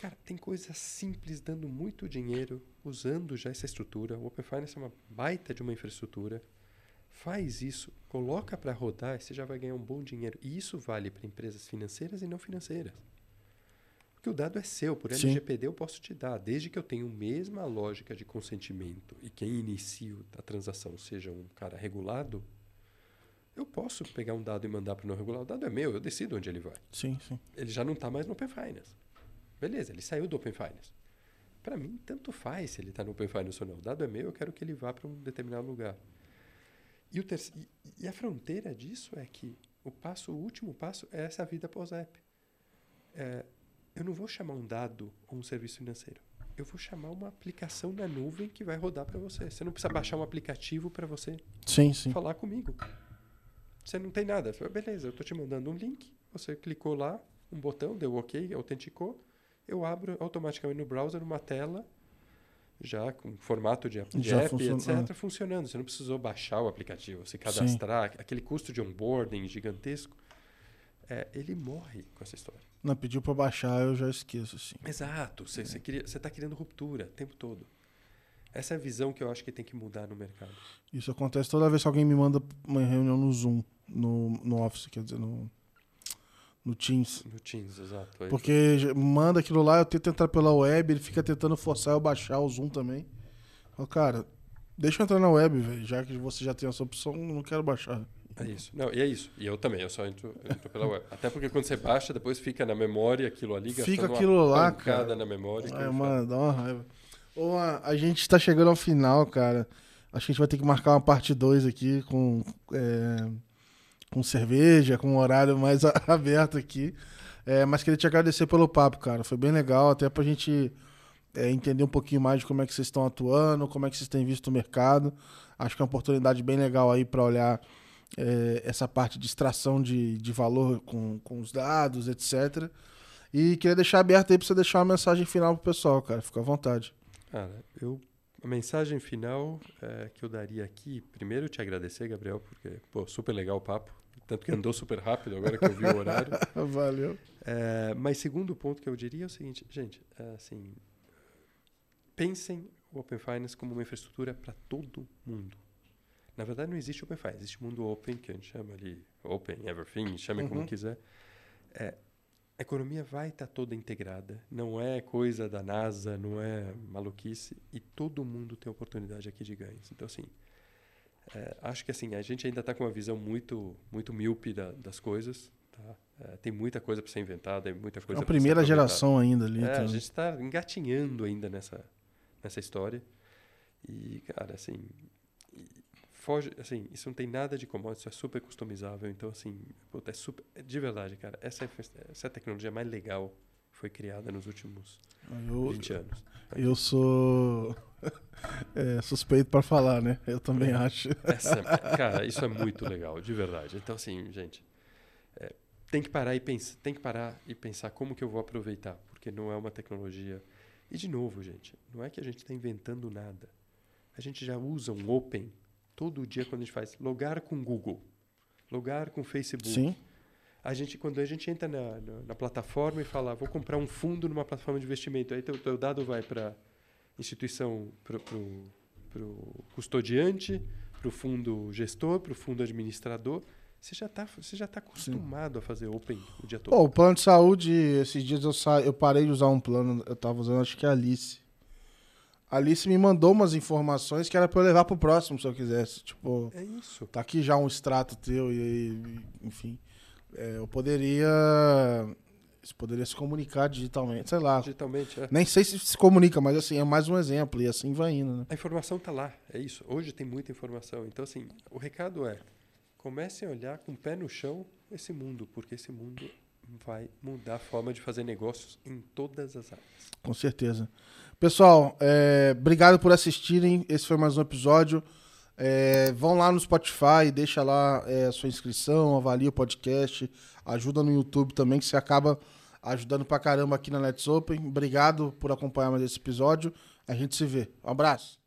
Cara, tem coisas simples dando muito dinheiro, usando já essa estrutura. O Open Finance é uma baita de uma infraestrutura. Faz isso, coloca para rodar e você já vai ganhar um bom dinheiro. E isso vale para empresas financeiras e não financeiras. Porque o dado é seu, por Sim. LGPD eu posso te dar, desde que eu tenha a mesma lógica de consentimento e quem inicia a transação seja um cara regulado, eu posso pegar um dado e mandar para o não regulado. O dado é meu, eu decido onde ele vai. Sim, sim. Ele já não está mais no Open Finance. Beleza, ele saiu do Open Finance. Para mim, tanto faz se ele está no Open Finance ou não. O dado é meu, eu quero que ele vá para um determinado lugar. E, o terceiro, e a fronteira disso é que o passo, o último passo é essa vida pós-app. É, eu não vou chamar um dado ou um serviço financeiro. Eu vou chamar uma aplicação na nuvem que vai rodar para você. Você não precisa baixar um aplicativo para você sim, sim. falar comigo. Você não tem nada. Falo, Beleza, eu estou te mandando um link. Você clicou lá, um botão, deu OK, autenticou. Eu abro automaticamente no browser uma tela já com formato de, de app, funciona, etc., é. funcionando. Você não precisou baixar o aplicativo, se cadastrar, Sim. aquele custo de onboarding gigantesco. É, ele morre com essa história. Não, pediu para baixar, eu já esqueço. Assim. Exato. Você é. está criando ruptura o tempo todo. Essa é a visão que eu acho que tem que mudar no mercado. Isso acontece toda vez que alguém me manda uma reunião no Zoom, no, no Office, quer dizer, no, no Teams. No Teams, exato. Aí Porque foi. manda aquilo lá, eu tento entrar pela web, ele fica tentando forçar eu baixar o Zoom também. Falo, cara, deixa eu entrar na web, velho. Já que você já tem essa opção, não quero baixar. É isso. Não, e é isso. E eu também, eu só entro, entro pela web. Até porque quando você baixa, depois fica na memória aquilo ali, Fica aquilo lá, cara. na memória. Ai, mano, dá uma raiva. Ô, a gente tá chegando ao final, cara. Acho que a gente vai ter que marcar uma parte 2 aqui com. É com cerveja, com um horário mais <laughs> aberto aqui. É, mas queria te agradecer pelo papo, cara. Foi bem legal, até pra gente é, entender um pouquinho mais de como é que vocês estão atuando, como é que vocês têm visto o mercado. Acho que é uma oportunidade bem legal aí para olhar é, essa parte de extração de, de valor com, com os dados, etc. E queria deixar aberto aí para você deixar uma mensagem final pro pessoal, cara. Fica à vontade. Cara, eu a mensagem final é, que eu daria aqui, primeiro te agradecer, Gabriel, porque, pô, super legal o papo. Tanto que andou super rápido agora que eu vi o horário. <laughs> Valeu. É, mas segundo ponto que eu diria é o seguinte, gente, é, assim, pensem o Open Finance como uma infraestrutura para todo mundo. Na verdade, não existe Open Finance, existe o mundo Open, que a gente chama ali Open Everything, chame uhum. como quiser. É, a economia vai estar tá toda integrada, não é coisa da NASA, não é maluquice, e todo mundo tem oportunidade aqui de ganhos. Então, assim, é, acho que assim a gente ainda está com uma visão muito muito míope da, das coisas. Tá? É, tem muita coisa para ser inventada, muita coisa. É a primeira geração ainda ali. É, a gente está engatinhando ainda nessa nessa história. E cara, assim, foge, assim, isso não tem nada de commodity, isso é super customizável. Então, assim, puta, é super. De verdade, cara, essa é, essa é a tecnologia mais legal foi criada nos últimos eu, 20 anos. Eu sou <laughs> é, suspeito para falar, né? Eu também acho. Essa, cara, isso é muito legal, de verdade. Então, assim, gente, é, tem que parar e pensar, tem que parar e pensar como que eu vou aproveitar, porque não é uma tecnologia. E de novo, gente, não é que a gente está inventando nada. A gente já usa um open todo dia quando a gente faz logar com Google, logar com Facebook. Sim. A gente, quando a gente entra na, na, na plataforma e fala, vou comprar um fundo numa plataforma de investimento, aí teu, teu dado vai para instituição, para o custodiante, para o fundo gestor, para o fundo administrador. Você já está você já tá acostumado Sim. a fazer open o dia todo. Pô, o plano de saúde, esses dias eu, sa... eu parei de usar um plano, eu estava usando acho que a Alice. A Alice me mandou umas informações que era para eu levar pro próximo se eu quisesse. Tipo, é isso. Tá aqui já um extrato teu e aí, enfim. É, eu poderia poderia se comunicar digitalmente, sei lá. Digitalmente, é. Nem sei se se comunica, mas assim, é mais um exemplo. E assim vai indo, né? A informação está lá, é isso. Hoje tem muita informação. Então, assim, o recado é: comecem a olhar com o pé no chão esse mundo, porque esse mundo vai mudar a forma de fazer negócios em todas as áreas. Com certeza. Pessoal, é, obrigado por assistirem. Esse foi mais um episódio. É, vão lá no Spotify, deixa lá é, a sua inscrição, avalia o podcast, ajuda no YouTube também, que você acaba ajudando pra caramba aqui na Let's Open. Obrigado por acompanhar mais esse episódio. A gente se vê. Um abraço.